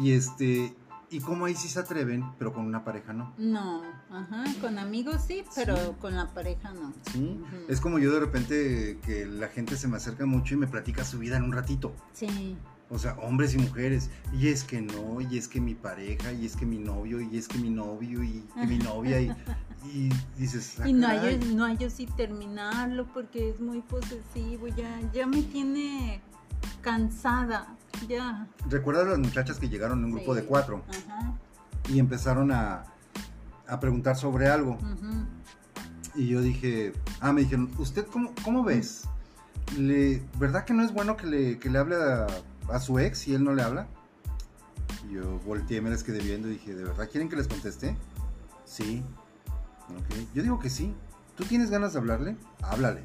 Y este, y como ahí sí se atreven, pero con una pareja no. No, ajá, con amigos sí, pero Sí. con la pareja no. ¿sí? Es como yo de repente que la gente se me acerca mucho y me platica su vida en un ratito. Sí, O sea, hombres y mujeres. Y es que no, y es que mi pareja, y es que mi novio, y es que mi novio, y mi novia, y, [LAUGHS] y dices... "Ah, y no caray". hay, no hay si terminarlo porque es muy posesivo, ya, ya me tiene cansada, ya. ¿Recuerdas las muchachas que llegaron en un grupo de cuatro Ajá, y empezaron a, a preguntar sobre algo? ujú. Y yo dije, ah, me dijeron, ¿usted cómo, cómo ves? Le, ¿Verdad que no es bueno que le, que le hable a, a su ex y él no le habla? Y yo volteé, me les quedé viendo y dije, ¿de verdad quieren que les conteste? Sí. Yo digo que sí. ¿Tú tienes ganas de hablarle? Háblale.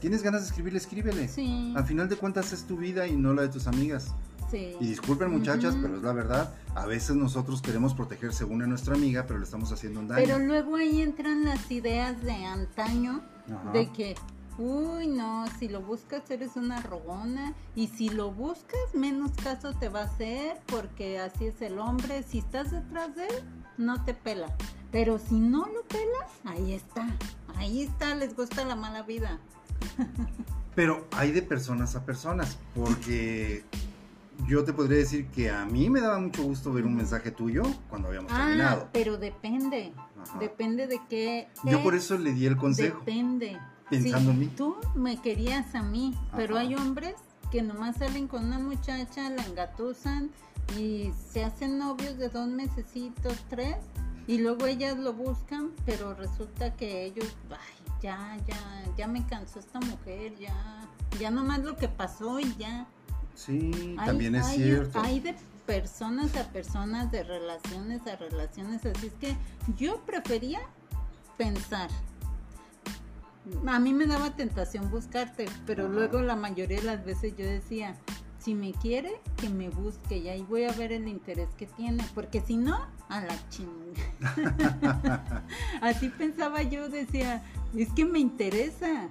¿Tienes ganas de escribirle? Escríbele. Sí, Al final de cuentas es tu vida y no la de tus amigas. sí. Y disculpen muchachas, pero es la verdad. A veces nosotros queremos proteger según a nuestra amiga, pero le estamos haciendo un daño. Pero luego ahí entran las ideas de antaño Ajá. de que, uy, no, si lo buscas eres una rogona y si lo buscas menos caso te va a hacer porque así es el hombre. Si estás detrás de él, no te pela. Pero si no lo pelas, ahí está. Ahí está, les gusta la mala vida. [LAUGHS] Pero hay de personas a personas, porque yo te podría decir que a mí me daba mucho gusto ver un mensaje tuyo cuando habíamos Ah, terminado. pero depende. Ajá. Depende de qué. Yo por es. eso le di el consejo, Depende. Pensando Sí, en mí. Tú me querías a mí, pero hay hombres que nomás salen con una muchacha, la engatusan y se hacen novios de dos mesecitos, tres, y luego ellas lo buscan, pero resulta que ellos, ay, ya, ya, ya me cansó esta mujer, ya, ya nomás lo que pasó y ya. Sí, Hay- también es hay- cierto. Hay de personas a personas, de relaciones a relaciones, así es que yo prefería pensar. A mí me daba tentación buscarte, pero Ajá. luego la mayoría de las veces yo decía, si me quiere, que me busque y ahí voy a ver el interés que tiene, porque si no, a la chingada. [LAUGHS] Así pensaba yo, decía, es que me interesa.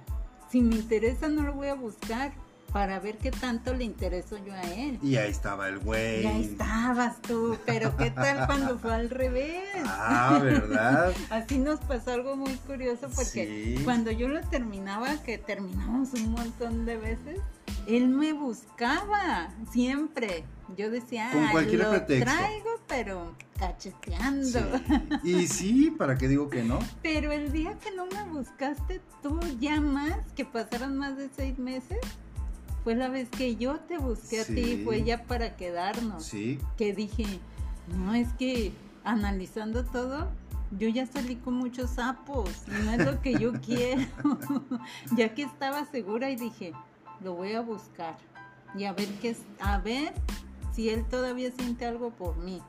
Si me interesa, no lo voy a buscar para ver qué tanto le intereso yo a él. Y ahí estaba el güey. Ya estabas tú, pero ¿qué tal cuando fue al revés? Ah, ¿verdad? [LAUGHS] Así nos pasó algo muy curioso porque Sí. cuando yo lo terminaba, que terminamos un montón de veces, él me buscaba siempre. Yo decía, Con "Ay, cualquier lo pretexto". traigo, pero cacheteando. Sí. Y sí, ¿para qué digo que no? [LAUGHS] Pero el día que no me buscaste tú ya más, que pasaron más de seis meses, fue la vez que yo te busqué a Sí. ti, fue ya para quedarnos. Sí. Que dije, no, es que analizando todo, yo ya salí con muchos sapos, y no es lo que yo [LAUGHS] quiero. [LAUGHS] ya que estaba segura y dije, lo voy a buscar y a ver qué es, a ver si él todavía siente algo por mí.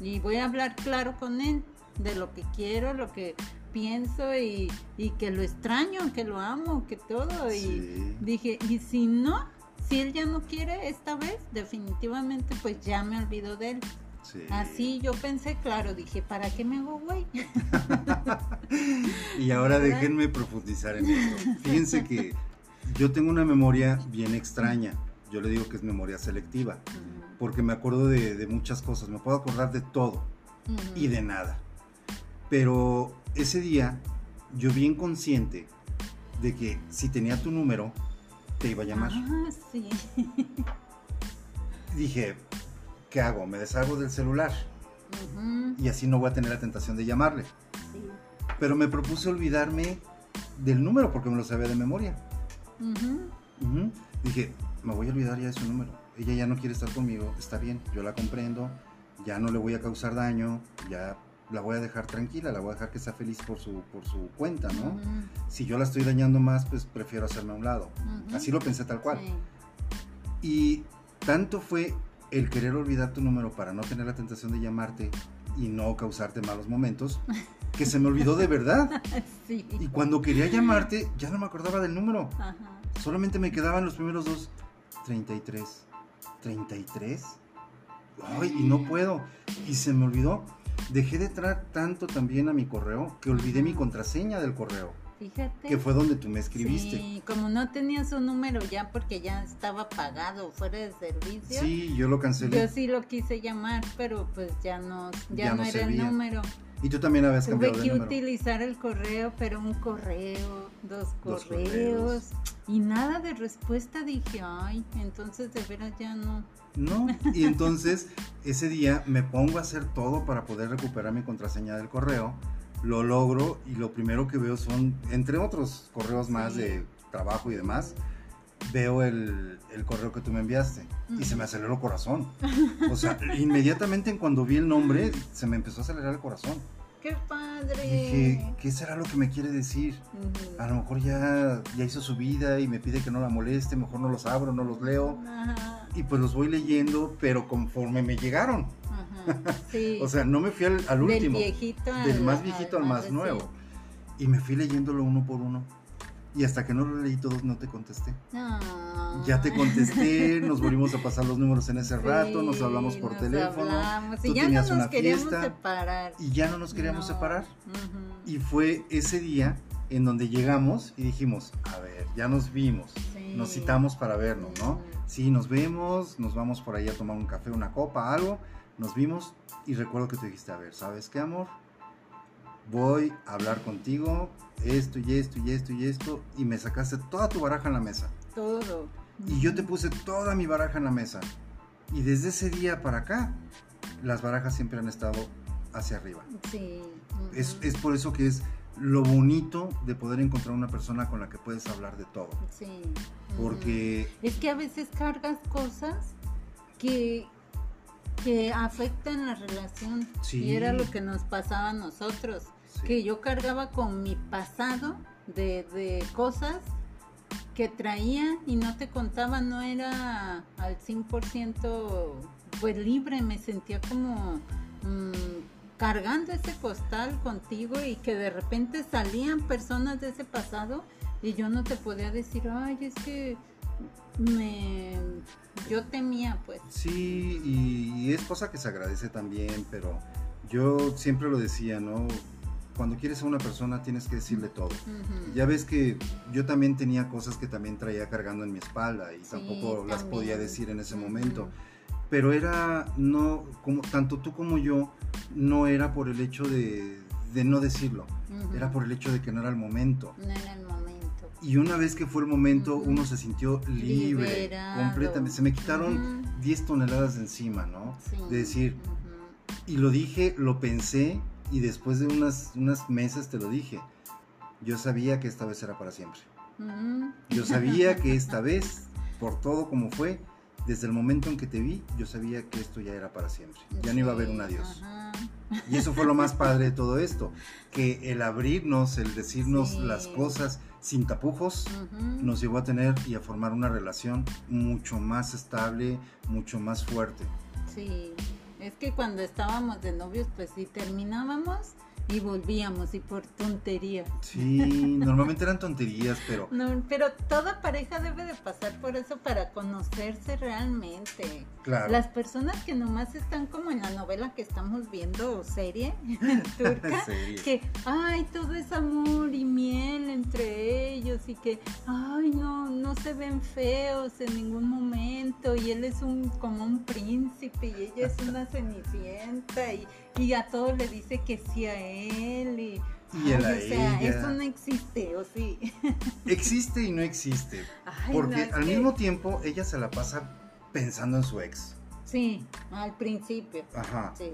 Y voy a hablar claro con él de lo que quiero, lo que pienso y, y que lo extraño, que lo amo, que todo. Y dije, y si no, si él ya no quiere esta vez, definitivamente pues ya me olvido de él. sí. Así yo pensé, claro, dije, ¿para qué me hago güey? [LAUGHS] Y ahora ¿Verdad? déjenme profundizar en esto. Fíjense que yo tengo una memoria bien extraña. Yo le digo que es memoria selectiva. Porque me acuerdo de, de muchas cosas. Me puedo acordar de todo y de nada. Pero ese día yo bien consciente de que si tenía tu número, te iba a llamar. Ah, sí. [LAUGHS] Dije, ¿qué hago? Me deshago del celular y así no voy a tener la tentación de llamarle. sí. Pero me propuse olvidarme del número porque me lo sabía de memoria. Dije, me voy a olvidar ya de su número. Ella ya no quiere estar conmigo, está bien, yo la comprendo, ya no le voy a causar daño, ya la voy a dejar tranquila, la voy a dejar que sea feliz por su, por su cuenta, ¿no? Si yo la estoy dañando más, pues prefiero hacerme a un lado. Así lo pensé tal cual. Sí. Y tanto fue el querer olvidar tu número para no tener la tentación de llamarte y no causarte malos momentos, que se me olvidó de verdad. [LAUGHS] Sí. Y cuando quería llamarte, ya no me acordaba del número. Ajá. Solamente me quedaban los primeros dos. 33. 33. ay, y no puedo. Y se me olvidó. Dejé de entrar tanto también a mi correo que olvidé mi contraseña del correo. Fíjate. Que fue donde tú me escribiste. Sí, como no tenía su número ya porque ya estaba pagado, fuera de servicio. Sí, yo lo cancelé. Yo sí lo quise llamar, pero pues ya no, ya, no, era el número. Y tú también habías cambiado Tuve que utilizar el correo, pero un correo, dos correos, y nada de respuesta. Dije, ay, entonces de veras ya no. No, y entonces ese día me pongo a hacer todo para poder recuperar mi contraseña del correo. Lo logro y lo primero que veo son, entre otros correos más de trabajo y demás, veo el, el correo que tú me enviaste y se me aceleró el corazón. O sea, inmediatamente en cuando vi el nombre, se me empezó a acelerar el corazón. ¡Qué padre! Dije, ¿qué será lo que me quiere decir? A lo mejor ya, ya hizo su vida y me pide que no la moleste, mejor no los abro, no los leo. Ajá, Y pues los voy leyendo, pero conforme me llegaron. ajá, [LAUGHS] sí. O sea, no me fui al, al del último, al, del más viejito al más nuevo. Y me fui leyéndolo uno por uno. Y hasta que no lo leí todos, no te contesté. No. Ya te contesté, nos volvimos a pasar los números en ese rato, nos hablamos por nos teléfono. hablamos, tú no tenías nos una queríamos fiesta, separar. Y ya no nos queríamos No, separar. Y fue ese día en donde llegamos y dijimos, a ver, ya nos vimos, sí. nos citamos para vernos, ¿no? Sí, nos vemos, nos vamos por ahí a tomar un café, una copa, algo. Nos vimos y recuerdo que tú dijiste, a ver, ¿sabes qué, amor? Voy a hablar contigo, esto y esto y esto y esto, y me sacaste toda tu baraja en la mesa. Todo. Y yo te puse toda mi baraja en la mesa. Y desde ese día para acá, las barajas siempre han estado hacia arriba. Sí. Es, es por eso que es lo bonito de poder encontrar una persona con la que puedes hablar de todo. Sí. Porque Es que a veces cargas cosas que, que afectan la relación. Sí. Y era lo que nos pasaba a nosotros. Sí, Que yo cargaba con mi pasado de, de cosas que traía y no te contaba, no era al 100% pues libre, me sentía como mm, cargando ese costal contigo y que de repente salían personas de ese pasado y yo no te podía decir, ay, es que me yo temía pues. Sí, y, y es cosa que se agradece también, pero yo siempre lo decía, ¿no? Cuando quieres a una persona tienes que decirle todo. Ujú. Ya ves que yo también tenía cosas que también traía cargando en mi espalda y Sí, tampoco las también. podía decir en ese momento. Pero era, no, como tanto tú como yo, no era por el hecho de, de no decirlo, Ujú. era por el hecho de que no era el momento. No era el momento. Y una vez que fue el momento, Ujú. uno se sintió libre, Liberado. completamente. Se me quitaron Ujú. 10 toneladas de encima, ¿no? Sí. De decir, Ujú. y lo dije, lo pensé, y después de unas, unas meses te lo dije. Yo sabía que esta vez era para siempre. Ujú. Yo sabía que [LAUGHS] esta vez, por todo como fue, desde el momento en que te vi, yo sabía que esto ya era para siempre. Ya no iba a haber un adiós. ajá. Y eso fue lo más [LAUGHS] padre de todo esto, que el abrirnos, el decirnos Sí. las cosas sin tapujos, nos llevó a tener y a formar una relación mucho más estable, mucho más fuerte. Sí, es que cuando estábamos de novios, pues sí terminábamos y volvíamos y por tontería. Sí, [LAUGHS] normalmente eran tonterías, pero No, pero toda pareja debe de pasar por eso para conocerse realmente. Claro. Las personas que nomás están como en la novela que estamos viendo, serie [LAUGHS] turca, [LAUGHS] Sí. que, ay, todo es amor y miel entre ellos y que, ay, no, no se ven feos en ningún momento y él es un como un príncipe y ella es una [LAUGHS] cenicienta y, y a todo le dice que sí a él y... Ay, o sea, ella. eso no existe, ¿o sí? Existe y no existe. Ay, Porque no, al que- mismo tiempo ella se la pasa pensando en su ex. Sí, al principio, Ajá. sí,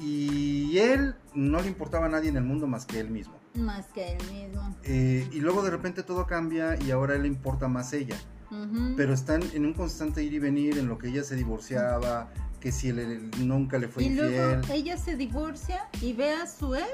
Y él no le importaba a nadie en el mundo más que él mismo. más que él mismo. Eh, y luego de repente todo cambia y ahora él le importa más ella. Pero están en un constante ir y venir en lo que ella se divorciaba, que si él, él nunca le fue y infiel. luego ella se divorcia y ve a su ex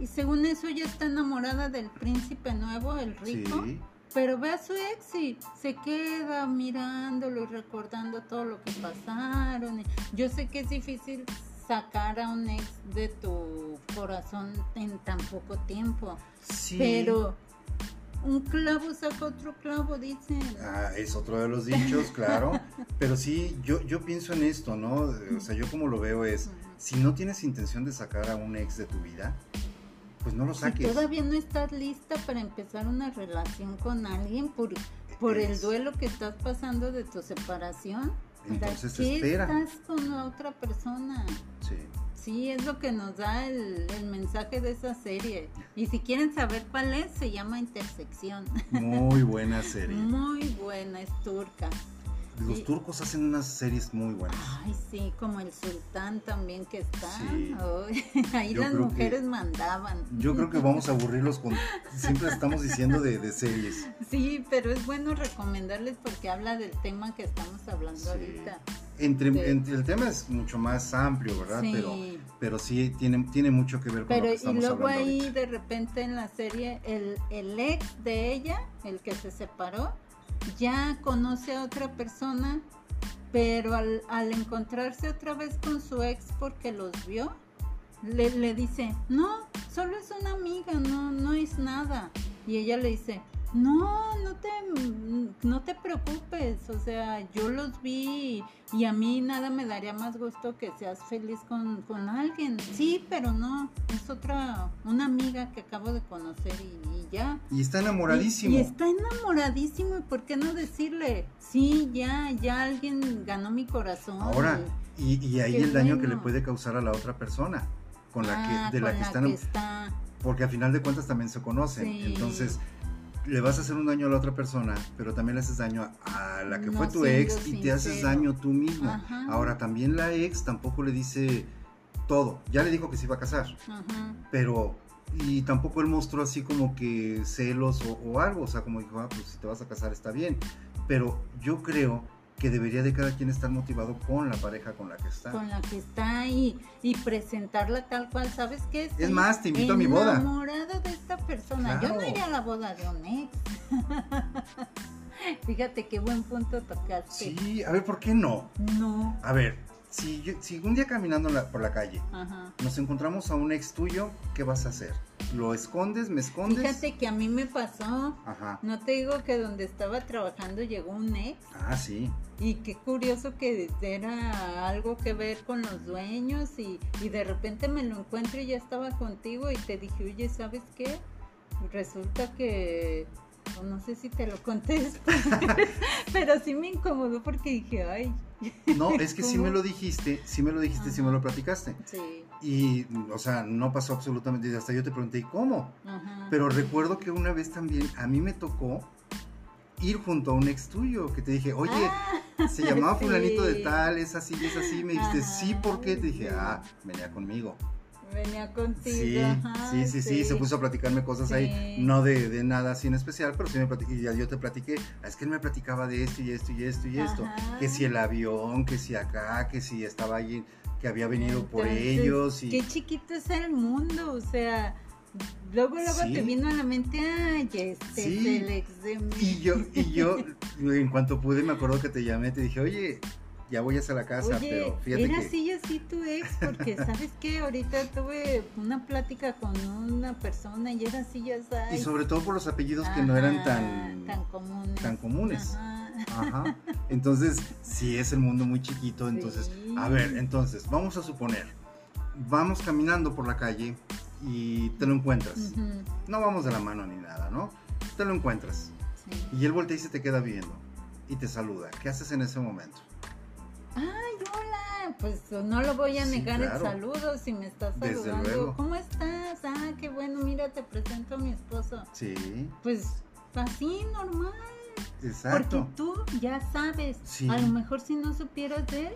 y según eso ella está enamorada del príncipe nuevo, el rico, Sí, pero ve a su ex y se queda mirándolo y recordando todo lo que pasaron. Yo sé que es difícil sacar a un ex de tu corazón en tan poco tiempo, sí. pero un clavo saca otro clavo, dicen. Ah, es otro de los dichos, claro. [LAUGHS] Pero sí, yo, yo pienso en esto, ¿no? O sea, yo como lo veo es, si no tienes intención de sacar a un ex de tu vida, pues no lo saques. Si todavía no estás lista para empezar una relación con alguien por, por el duelo que estás pasando de tu separación. Entonces ¿Qué espera. estás con la otra persona? Sí. Sí, es lo que nos da el, el mensaje de esa serie. Y si quieren saber cuál es, se llama Intersección. Muy buena serie. [LAUGHS] Muy buena, es turca. Los Sí. turcos hacen unas series muy buenas. Ay, sí, como el sultán también que está. Sí. Ay, [LAUGHS] ahí Yo las creo que- mujeres mandaban. Yo creo que vamos a [LAUGHS] aburrirlos con... Siempre estamos diciendo de, de series. Sí, pero es bueno recomendarles porque habla del tema que estamos hablando Sí. ahorita. Entre, Sí. entre- el tema es mucho más amplio, ¿verdad? Sí. Pero, pero sí tiene, tiene mucho que ver con Pero lo que y estamos luego hablando ahí ahorita. de repente en la serie el, el ex de ella, el que se separó, ya conoce a otra persona, pero al, encontrarse otra vez con su ex porque los vio, le, le dice, no, solo es una amiga, no, no es nada. Y ella le dice, no, no te, no te preocupes, o sea, yo los vi y a mí nada me daría más gusto que seas feliz con, con alguien. Sí, pero no, es otra, una amiga que acabo de conocer y, y ya. Y está enamoradísimo. Y, y está enamoradísimo, ¿y por qué no decirle? Sí, ya, ya alguien ganó mi corazón. Ahora, y, y ahí el daño que le puede causar a la otra persona, con la Ah, que, de la que están, está. porque a final de cuentas también se conocen. Sí. Entonces, le vas a hacer un daño a la otra persona, pero también le haces daño a, a la que No fue tu ex y te haces daño tú mismo. Ajá. Ahora, también la ex tampoco le dice todo. Ya le dijo que se iba a casar, Ajá. pero y tampoco él mostró así como que celos o, o algo, o sea, como dijo, ah, pues si te vas a casar está bien, pero yo creo que debería de cada quien estar motivado con la pareja con la que está. Con la que está y, y presentarla tal cual, ¿sabes qué? Estoy Es más, te invito a mi boda. enamorado de esta persona. Yo no iría a la boda de un ex. [LAUGHS] Fíjate qué buen punto tocaste. Sí, a ver, ¿por qué no? No. A ver, si, yo- si un día caminando la- por la calle Ajá. nos encontramos a un ex tuyo, ¿qué vas a hacer? ¿Lo escondes? ¿Me escondes? Fíjate que a mí me pasó. Ajá. No te digo que donde estaba trabajando llegó un ex Ah, sí. y qué curioso que era algo que ver con los dueños y, y de repente me lo encuentro y ya estaba contigo y te dije, oye, ¿sabes qué? Resulta que, no sé si te lo contesto, [LAUGHS] pero sí me incomodó porque dije, ay, [LAUGHS] No, es que sí ¿Cómo? me lo dijiste, sí me lo dijiste, sí me lo platicaste. sí, Y, o sea, no pasó absolutamente, hasta yo te pregunté, ¿y cómo? ajá. Pero recuerdo que una vez también a mí me tocó ir junto a un ex tuyo, que te dije, oye, Ah, se llamaba [LAUGHS] sí. fulanito de tal, es así, es así, me dijiste, Ajá, sí, ¿por qué? Te dije, sí. ah, venía conmigo. Venía contigo. Sí, ajá, sí, sí, sí, se puso a platicarme cosas ahí, no de, de nada así en especial, pero sí me platiqué, y ya yo te platiqué, "Ah, es que él me platicaba de esto y esto y esto y esto, que si el avión, que si acá, que si estaba allí, que había venido por ellos y... Qué chiquito es el mundo, o sea, luego luego Sí. te vino a la mente, ay, este Sí. es el ex de mí. Y yo, y yo, [LAUGHS] en cuanto pude, me acuerdo que te llamé, te dije, oye, ya voy hacia la casa, Oye, pero fíjate era que... así y así tu ex, porque [LAUGHS] sabes que ahorita tuve una plática con una persona y era así y así. Y sobre todo por los apellidos que no eran tan, tan comunes. tan comunes. Ajá. Ajá. Entonces, sí es el mundo muy chiquito. Entonces, Sí. a ver, entonces, vamos a suponer, vamos caminando por la calle y te lo encuentras. No vamos de la mano ni nada, ¿no? Te lo encuentras. sí. Y él voltea y se te queda viendo. Y te saluda. ¿Qué haces en ese momento? Ay, hola, pues no lo voy a Sí, negar claro. el saludo si me estás Desde saludando. luego. ¿Cómo estás? Ah, qué bueno, mira, te presento a mi esposo. Sí, Pues así, normal. exacto. Porque tú ya sabes. Sí. A lo mejor si no supieras de él,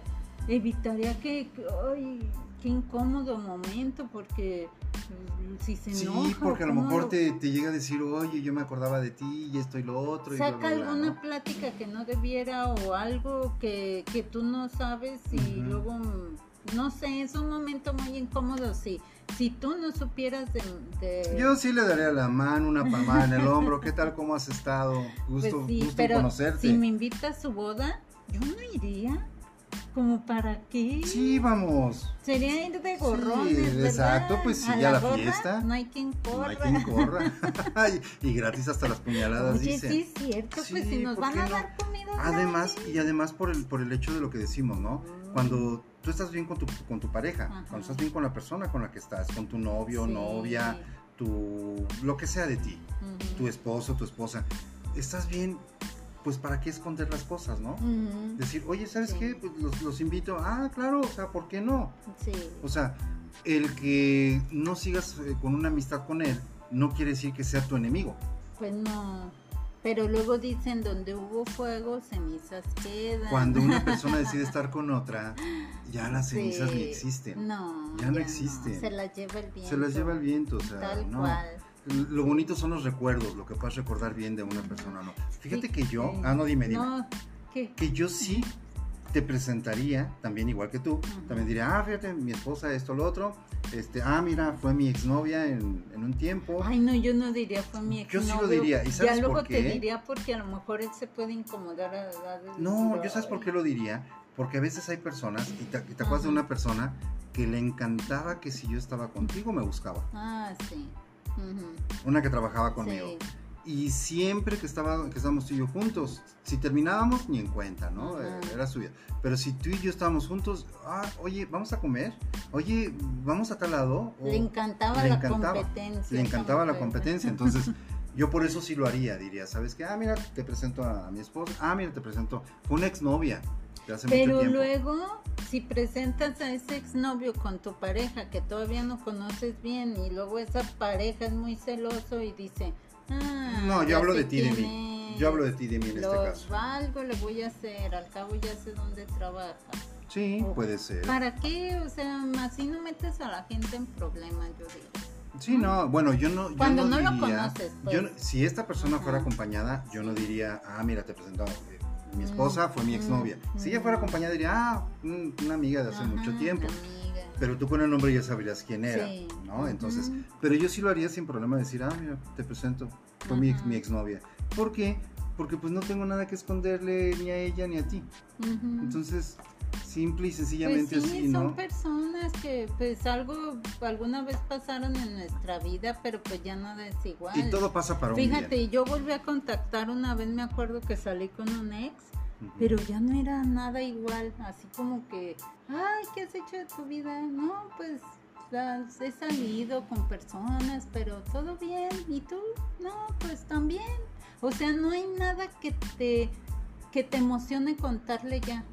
evitaría que, que- ay, qué incómodo momento, porque mm, si se enoja. Sí, porque a lo ¿cómo mejor lo- te, te llega a decir, oye, yo me acordaba de ti y esto y lo otro. Y bla, Saca bla, bla", alguna ¿no? plática que no debiera o algo que, que tú no sabes y luego, mm, no sé, es un momento muy incómodo si, si tú no supieras de... de- Yo sí le daría la mano, una palmada en el [LAUGHS] hombro. ¿Qué tal? ¿Cómo has estado? pues Gusto, sí, gusto pero conocerte. si me invita a su boda, yo no iría. ¿Como para qué? Sí, vamos. Sería ir de gorrones, Sí, ¿verdad? exacto, pues sí, a la gorra fiesta. No hay quien No corra. hay quien corra. [LAUGHS] [LAUGHS] y gratis hasta las puñaladas, Oye, dicen. sí es cierto, pues si nos ¿por van a no? dar comida Además, gratis. y además por el, por el hecho de lo que decimos, ¿no? Mm. Cuando tú estás bien con tu, con tu pareja, Ajá. cuando estás bien con la persona con la que estás, con tu novio, Sí. novia, tu, lo que sea de ti, tu esposo, tu esposa, estás bien, pues para qué esconder las cosas, ¿no? Decir, oye, ¿sabes Sí. qué? Pues los, los invito. Ah, claro, o sea, ¿por qué no? Sí. O sea, el que no sigas eh, con una amistad con él no quiere decir que sea tu enemigo. Pues no. Pero luego dicen, donde hubo fuego, cenizas quedan. Cuando una [LAUGHS] persona decide estar con otra, ya las Sí. cenizas ni existen. No, Ya no existen. Se las lleva el viento. Se las lleva el viento, o sea, Tal no. cual. Lo bonito son los recuerdos, lo que puedes recordar bien de una persona, ¿no? Fíjate Sí, que yo, ah, no, dime, dime. No, ¿qué? Que yo sí te presentaría, también igual que tú, también diría, ah, fíjate, mi esposa, esto, lo otro, este, ah, mira, fue mi exnovia en, en un tiempo. Ay, no, yo no diría, fue mi ex. Yo sí lo diría, ¿y sabes Ya luego por te diría porque a lo mejor él se puede incomodar a, a- No, decir, yo sabes por qué lo diría, porque a veces hay personas, y te, y te acuerdas de una persona que le encantaba que si yo estaba contigo me buscaba, Ah, sí. Una que trabajaba conmigo. Sí. Y siempre que, estaba, que estábamos tú y yo juntos, si terminábamos, ni en cuenta, ¿no? Ajá. Eh, Era suya. Pero si tú y yo estábamos juntos, ah, oye, vamos a comer, oye, vamos a tal lado. o- Le encantaba le la encantaba, competencia. Le encantaba la competencia, entonces [LAUGHS] yo por eso sí lo haría, diría, ¿sabes qué? Ah, mira, te presento a, mi esposa, ah, mira, te presento, fue una exnovia mucho Pero tiempo. luego, si presentas a ese exnovio con tu pareja que todavía no conoces bien y luego esa pareja es muy celoso y dice, ah, No, yo hablo de ti, de mí. Yo hablo de ti, de mí en este caso. valgo, le voy a hacer, al cabo ya sé dónde trabaja. Sí, o- puede ser. ¿Para qué? O sea, así no metes a la gente en problemas, yo digo. Sí, no, bueno, yo no. yo Cuando no lo diría- conoces, pues. yo si esta persona Ajá. fuera acompañada, yo no diría, ah, mira, te presento. Mi esposa fue mi exnovia. Si ella fuera acompañada, diría, ah, una amiga de hace Ajá, mucho tiempo. Pero tú con el nombre ya sabrías quién era, Sí. ¿no? Entonces, pero yo sí lo haría sin problema decir, ah, mira, te presento, fue mi, ex, mi exnovia. ¿Por qué? Porque pues no tengo nada que esconderle ni a ella ni a ti. Entonces, simple y Pues sencillamente sí, así, son ¿no? personas que pues algo alguna vez pasaron en nuestra vida, pero pues ya nada es igual. Y todo pasa para un Fíjate, bien. yo volví a contactar una vez, me acuerdo que salí con un ex, pero ya no era nada igual, así como que, ay, ¿qué has hecho de tu vida? No, pues he salido con personas, pero todo bien, ¿y tú? No, pues también. O sea, no hay nada que te que te emocione contarle ya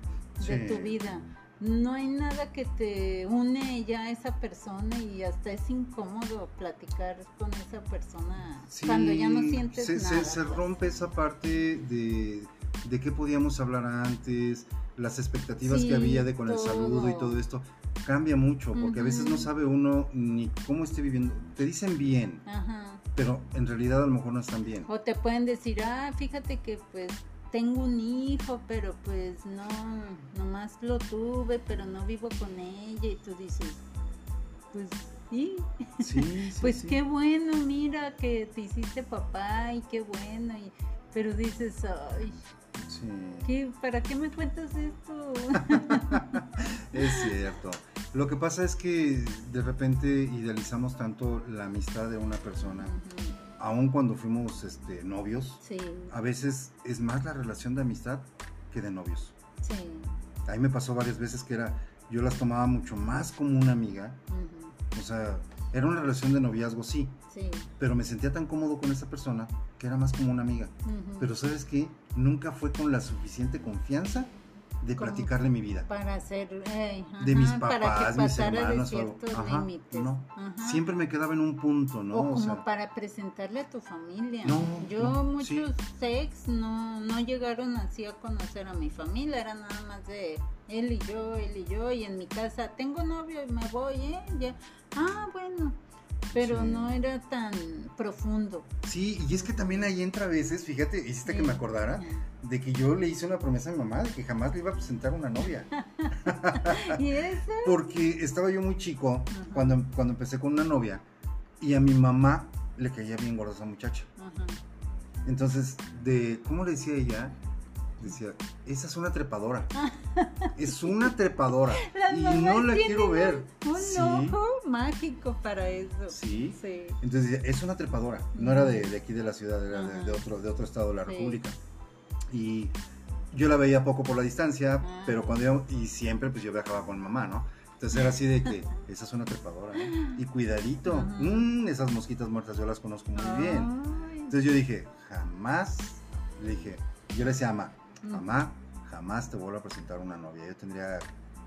de tu vida. No hay nada que te une ya a esa persona y hasta es incómodo platicar con esa persona Sí, cuando ya no sientes se, nada. se pues. rompe esa parte de, de qué podíamos hablar antes, las expectativas Sí, que había de con el saludo y todo esto. Cambia mucho, porque a veces no sabe uno ni cómo esté viviendo. Te dicen bien, Ajá. pero en realidad a lo mejor no están bien. O te pueden decir, ah, fíjate que pues tengo un hijo, pero pues no, nomás lo tuve, pero no vivo con ella. Y tú dices, pues sí, Sí, [LAUGHS] sí, pues sí. qué bueno, mira que te hiciste papá y qué bueno. Y, pero dices, ay, Sí, ¿qué, ¿para qué me cuentas esto? [LAUGHS] es cierto. Lo que pasa es que de repente idealizamos tanto la amistad de una persona, aun cuando fuimos este, novios, sí, a veces es más la relación de amistad que de novios. sí. A mí me pasó varias veces que era, yo las tomaba mucho más como una amiga, o sea, era una relación de noviazgo, sí, sí. pero me sentía tan cómodo con esa persona que era más como una amiga. Pero sabes qué, nunca fue con la suficiente confianza de Como- platicarle mi vida. para hacer eh, De mis ajá, para que papás, mis de hermanos o Ajá, límites. no. Ajá. Siempre me quedaba en un punto, ¿no? o como sea, para presentarle a tu familia. No, Yo no, muchos ex no, no llegaron así a conocer a mi familia, era nada más de él y yo, él y yo, y en mi casa tengo novio y me voy, ¿eh? Ya. Ah, bueno, pero Sí. no era tan profundo. Sí, y es que también ahí entra a veces, fíjate, hiciste Sí. que me acordara de que yo le hice una promesa a mi mamá de que jamás le iba a presentar una novia. [LAUGHS] y eso, Porque estaba yo muy chico Ajá. cuando, cuando empecé con una novia y a mi mamá le caía bien gorda esa muchacha. ajá, Entonces, de, ¿cómo le decía ella? Decía, esa es una trepadora. [LAUGHS] es una trepadora. [LAUGHS] Las y no la quiero ver. Un Sí. ojo mágico para eso. Sí. Sí. Entonces decía, es una trepadora. No era de, de aquí de la ciudad, era de, otro, de otro estado de la Sí. República. Y yo la veía poco por la distancia, Ah. pero cuando yo, y siempre pues yo viajaba con mamá, ¿no? Entonces era así de que, [LAUGHS] esa es una trepadora, ¿eh? Y cuidadito, mm, esas mosquitas muertas yo las conozco muy bien. Entonces yo dije, jamás, le dije, yo le decía a mamá, Mamá, jamás te vuelvo a presentar una novia. Yo tendría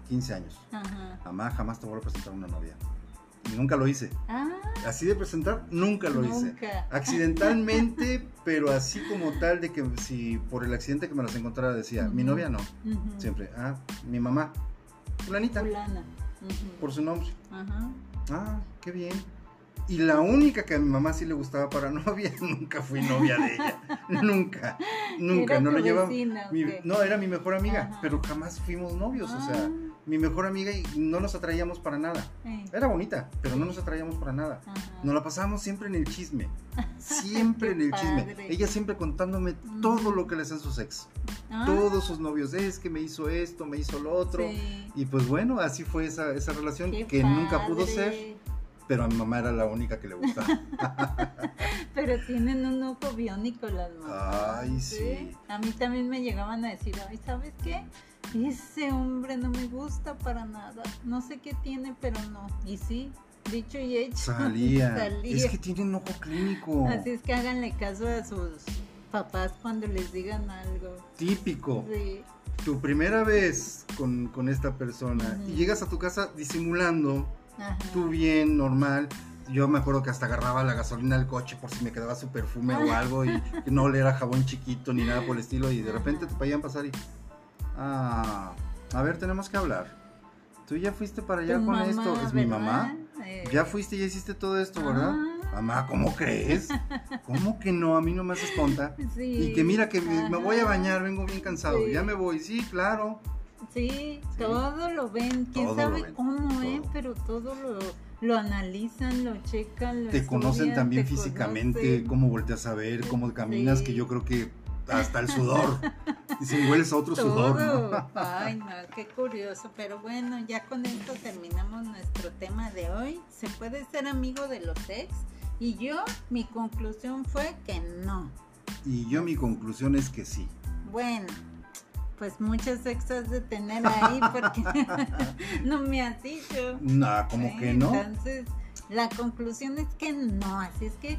15 años. Ajá. Mamá, jamás te vuelvo a presentar una novia. Y nunca lo hice. Ah, Así de presentar, nunca lo hice. nunca. [LAUGHS] Accidentalmente, pero así como tal de que si por el accidente que me las encontrara decía, mi novia no. Siempre, ah, mi mamá, fulanita, Fulana. Por su nombre. Ajá. Ah, qué bien. Y la única que a mi mamá sí le gustaba para [LAUGHS] novia, nunca fui novia de ella. nunca, [LAUGHS] nunca. Era no le llevaba. no, era mi mejor amiga, Ajá. pero jamás fuimos novios. O sea, Ah, mi mejor amiga y no nos atraíamos para nada. eh, Era bonita, pero no nos atraíamos para nada. ajá. Nos la pasábamos siempre en el chisme. [LAUGHS] Siempre en el chisme. Ella siempre contándome Mm. todo lo que le hacen sus ex. Ah, Todos sus novios. Es que me hizo esto, me hizo lo otro. sí. Y pues bueno, así fue esa, esa relación Qué que nunca pudo ser. Pero a mi mamá era la única que le gustaba. [LAUGHS] Pero tienen un ojo biónico las mamás. Ay, sí. A mí también me llegaban a decir, ay, ¿sabes qué? Ese hombre no me gusta para nada. No sé qué tiene, pero no. Y sí, dicho y hecho. [LAUGHS] Salía. salía. Es que tienen ojo clínico. Así es que háganle caso a sus papás cuando les digan algo. Típico. Sí. Tu primera vez con, con esta persona y llegas a tu casa disimulando, Ajá. tú bien, normal. Yo me acuerdo que hasta agarraba la gasolina del coche por si me quedaba su perfume o [LAUGHS] algo y no le era jabón chiquito ni nada por el estilo y de repente te podían pasar y... Ah, a ver, tenemos que hablar. Tú ya fuiste para allá con mamá, esto, es mi mamá. Eh, Ya fuiste, ya hiciste todo esto, ¿verdad? Ah. Mamá, ¿cómo crees? [LAUGHS] ¿Cómo que no? A mí no me haces tonta. Sí. Y que mira que me, me voy a bañar, vengo bien cansado. Sí. Ya me voy, sí, claro. Sí, Sí. todo lo ven. ¿Quién Todo sabe ven, cómo, eh? todo. Pero todo lo, lo analizan, lo checan, lo Te conocen estudian, también te físicamente, conocen. cómo volteas a ver, cómo caminas, Sí. que yo creo que hasta el sudor. [LAUGHS] Y si hueles a otro sudor. ¿no? Ay, no, qué curioso. Pero bueno, ya con esto terminamos nuestro tema de hoy. ¿Se puede ser amigo de los ex? Y yo, mi conclusión fue que no. Y yo mi conclusión es que sí. Bueno, pues muchos ex has de tener ahí porque [LAUGHS] no me has dicho. No, como que no. Entonces, la conclusión es que no. Así es que,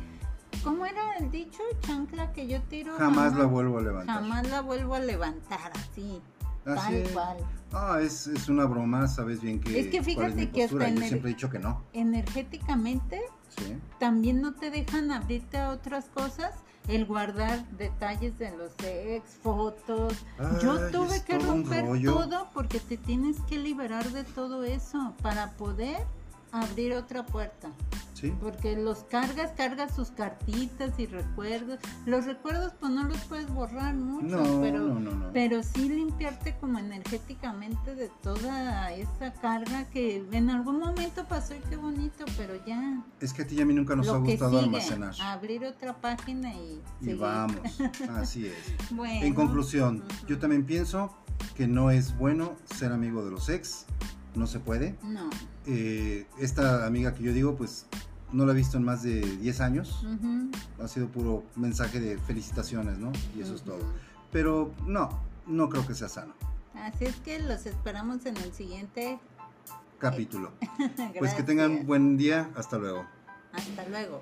¿cómo era el dicho? Chancla que yo tiro. Jamás la vuelvo a levantar. Jamás la vuelvo a levantar así, Así tal cual. Ah, es, es una broma, sabes bien que. Es que es fíjate que hasta Yo siempre he dicho que no. Energéticamente Sí. también no te dejan abrirte a otras cosas. El guardar detalles de los ex, fotos. Yo tuve que romper todo porque te tienes que liberar de todo eso para poder abrir otra puerta. Sí. Porque los cargas, cargas sus cartitas y recuerdos. Los recuerdos pues no los puedes borrar mucho, No, pero, no, no, no. pero sí limpiarte como energéticamente de toda esa carga que en algún momento pasó y qué bonito, pero ya. Es que a ti y a mí nunca nos ha gustado sigue, almacenar. abrir otra página y, Y seguir. vamos. [LAUGHS] Así es. Bueno, En conclusión, yo también pienso que no es bueno ser amigo de los ex. No se puede. No. Eh, esta amiga que yo digo, pues no la he visto en más de 10 años. Ha sido puro mensaje de felicitaciones, ¿no? Y eso es todo. Pero no, no creo que sea sano. Así es que los esperamos en el siguiente. Capítulo. [LAUGHS] Pues que tengan buen día. Hasta luego. Hasta luego.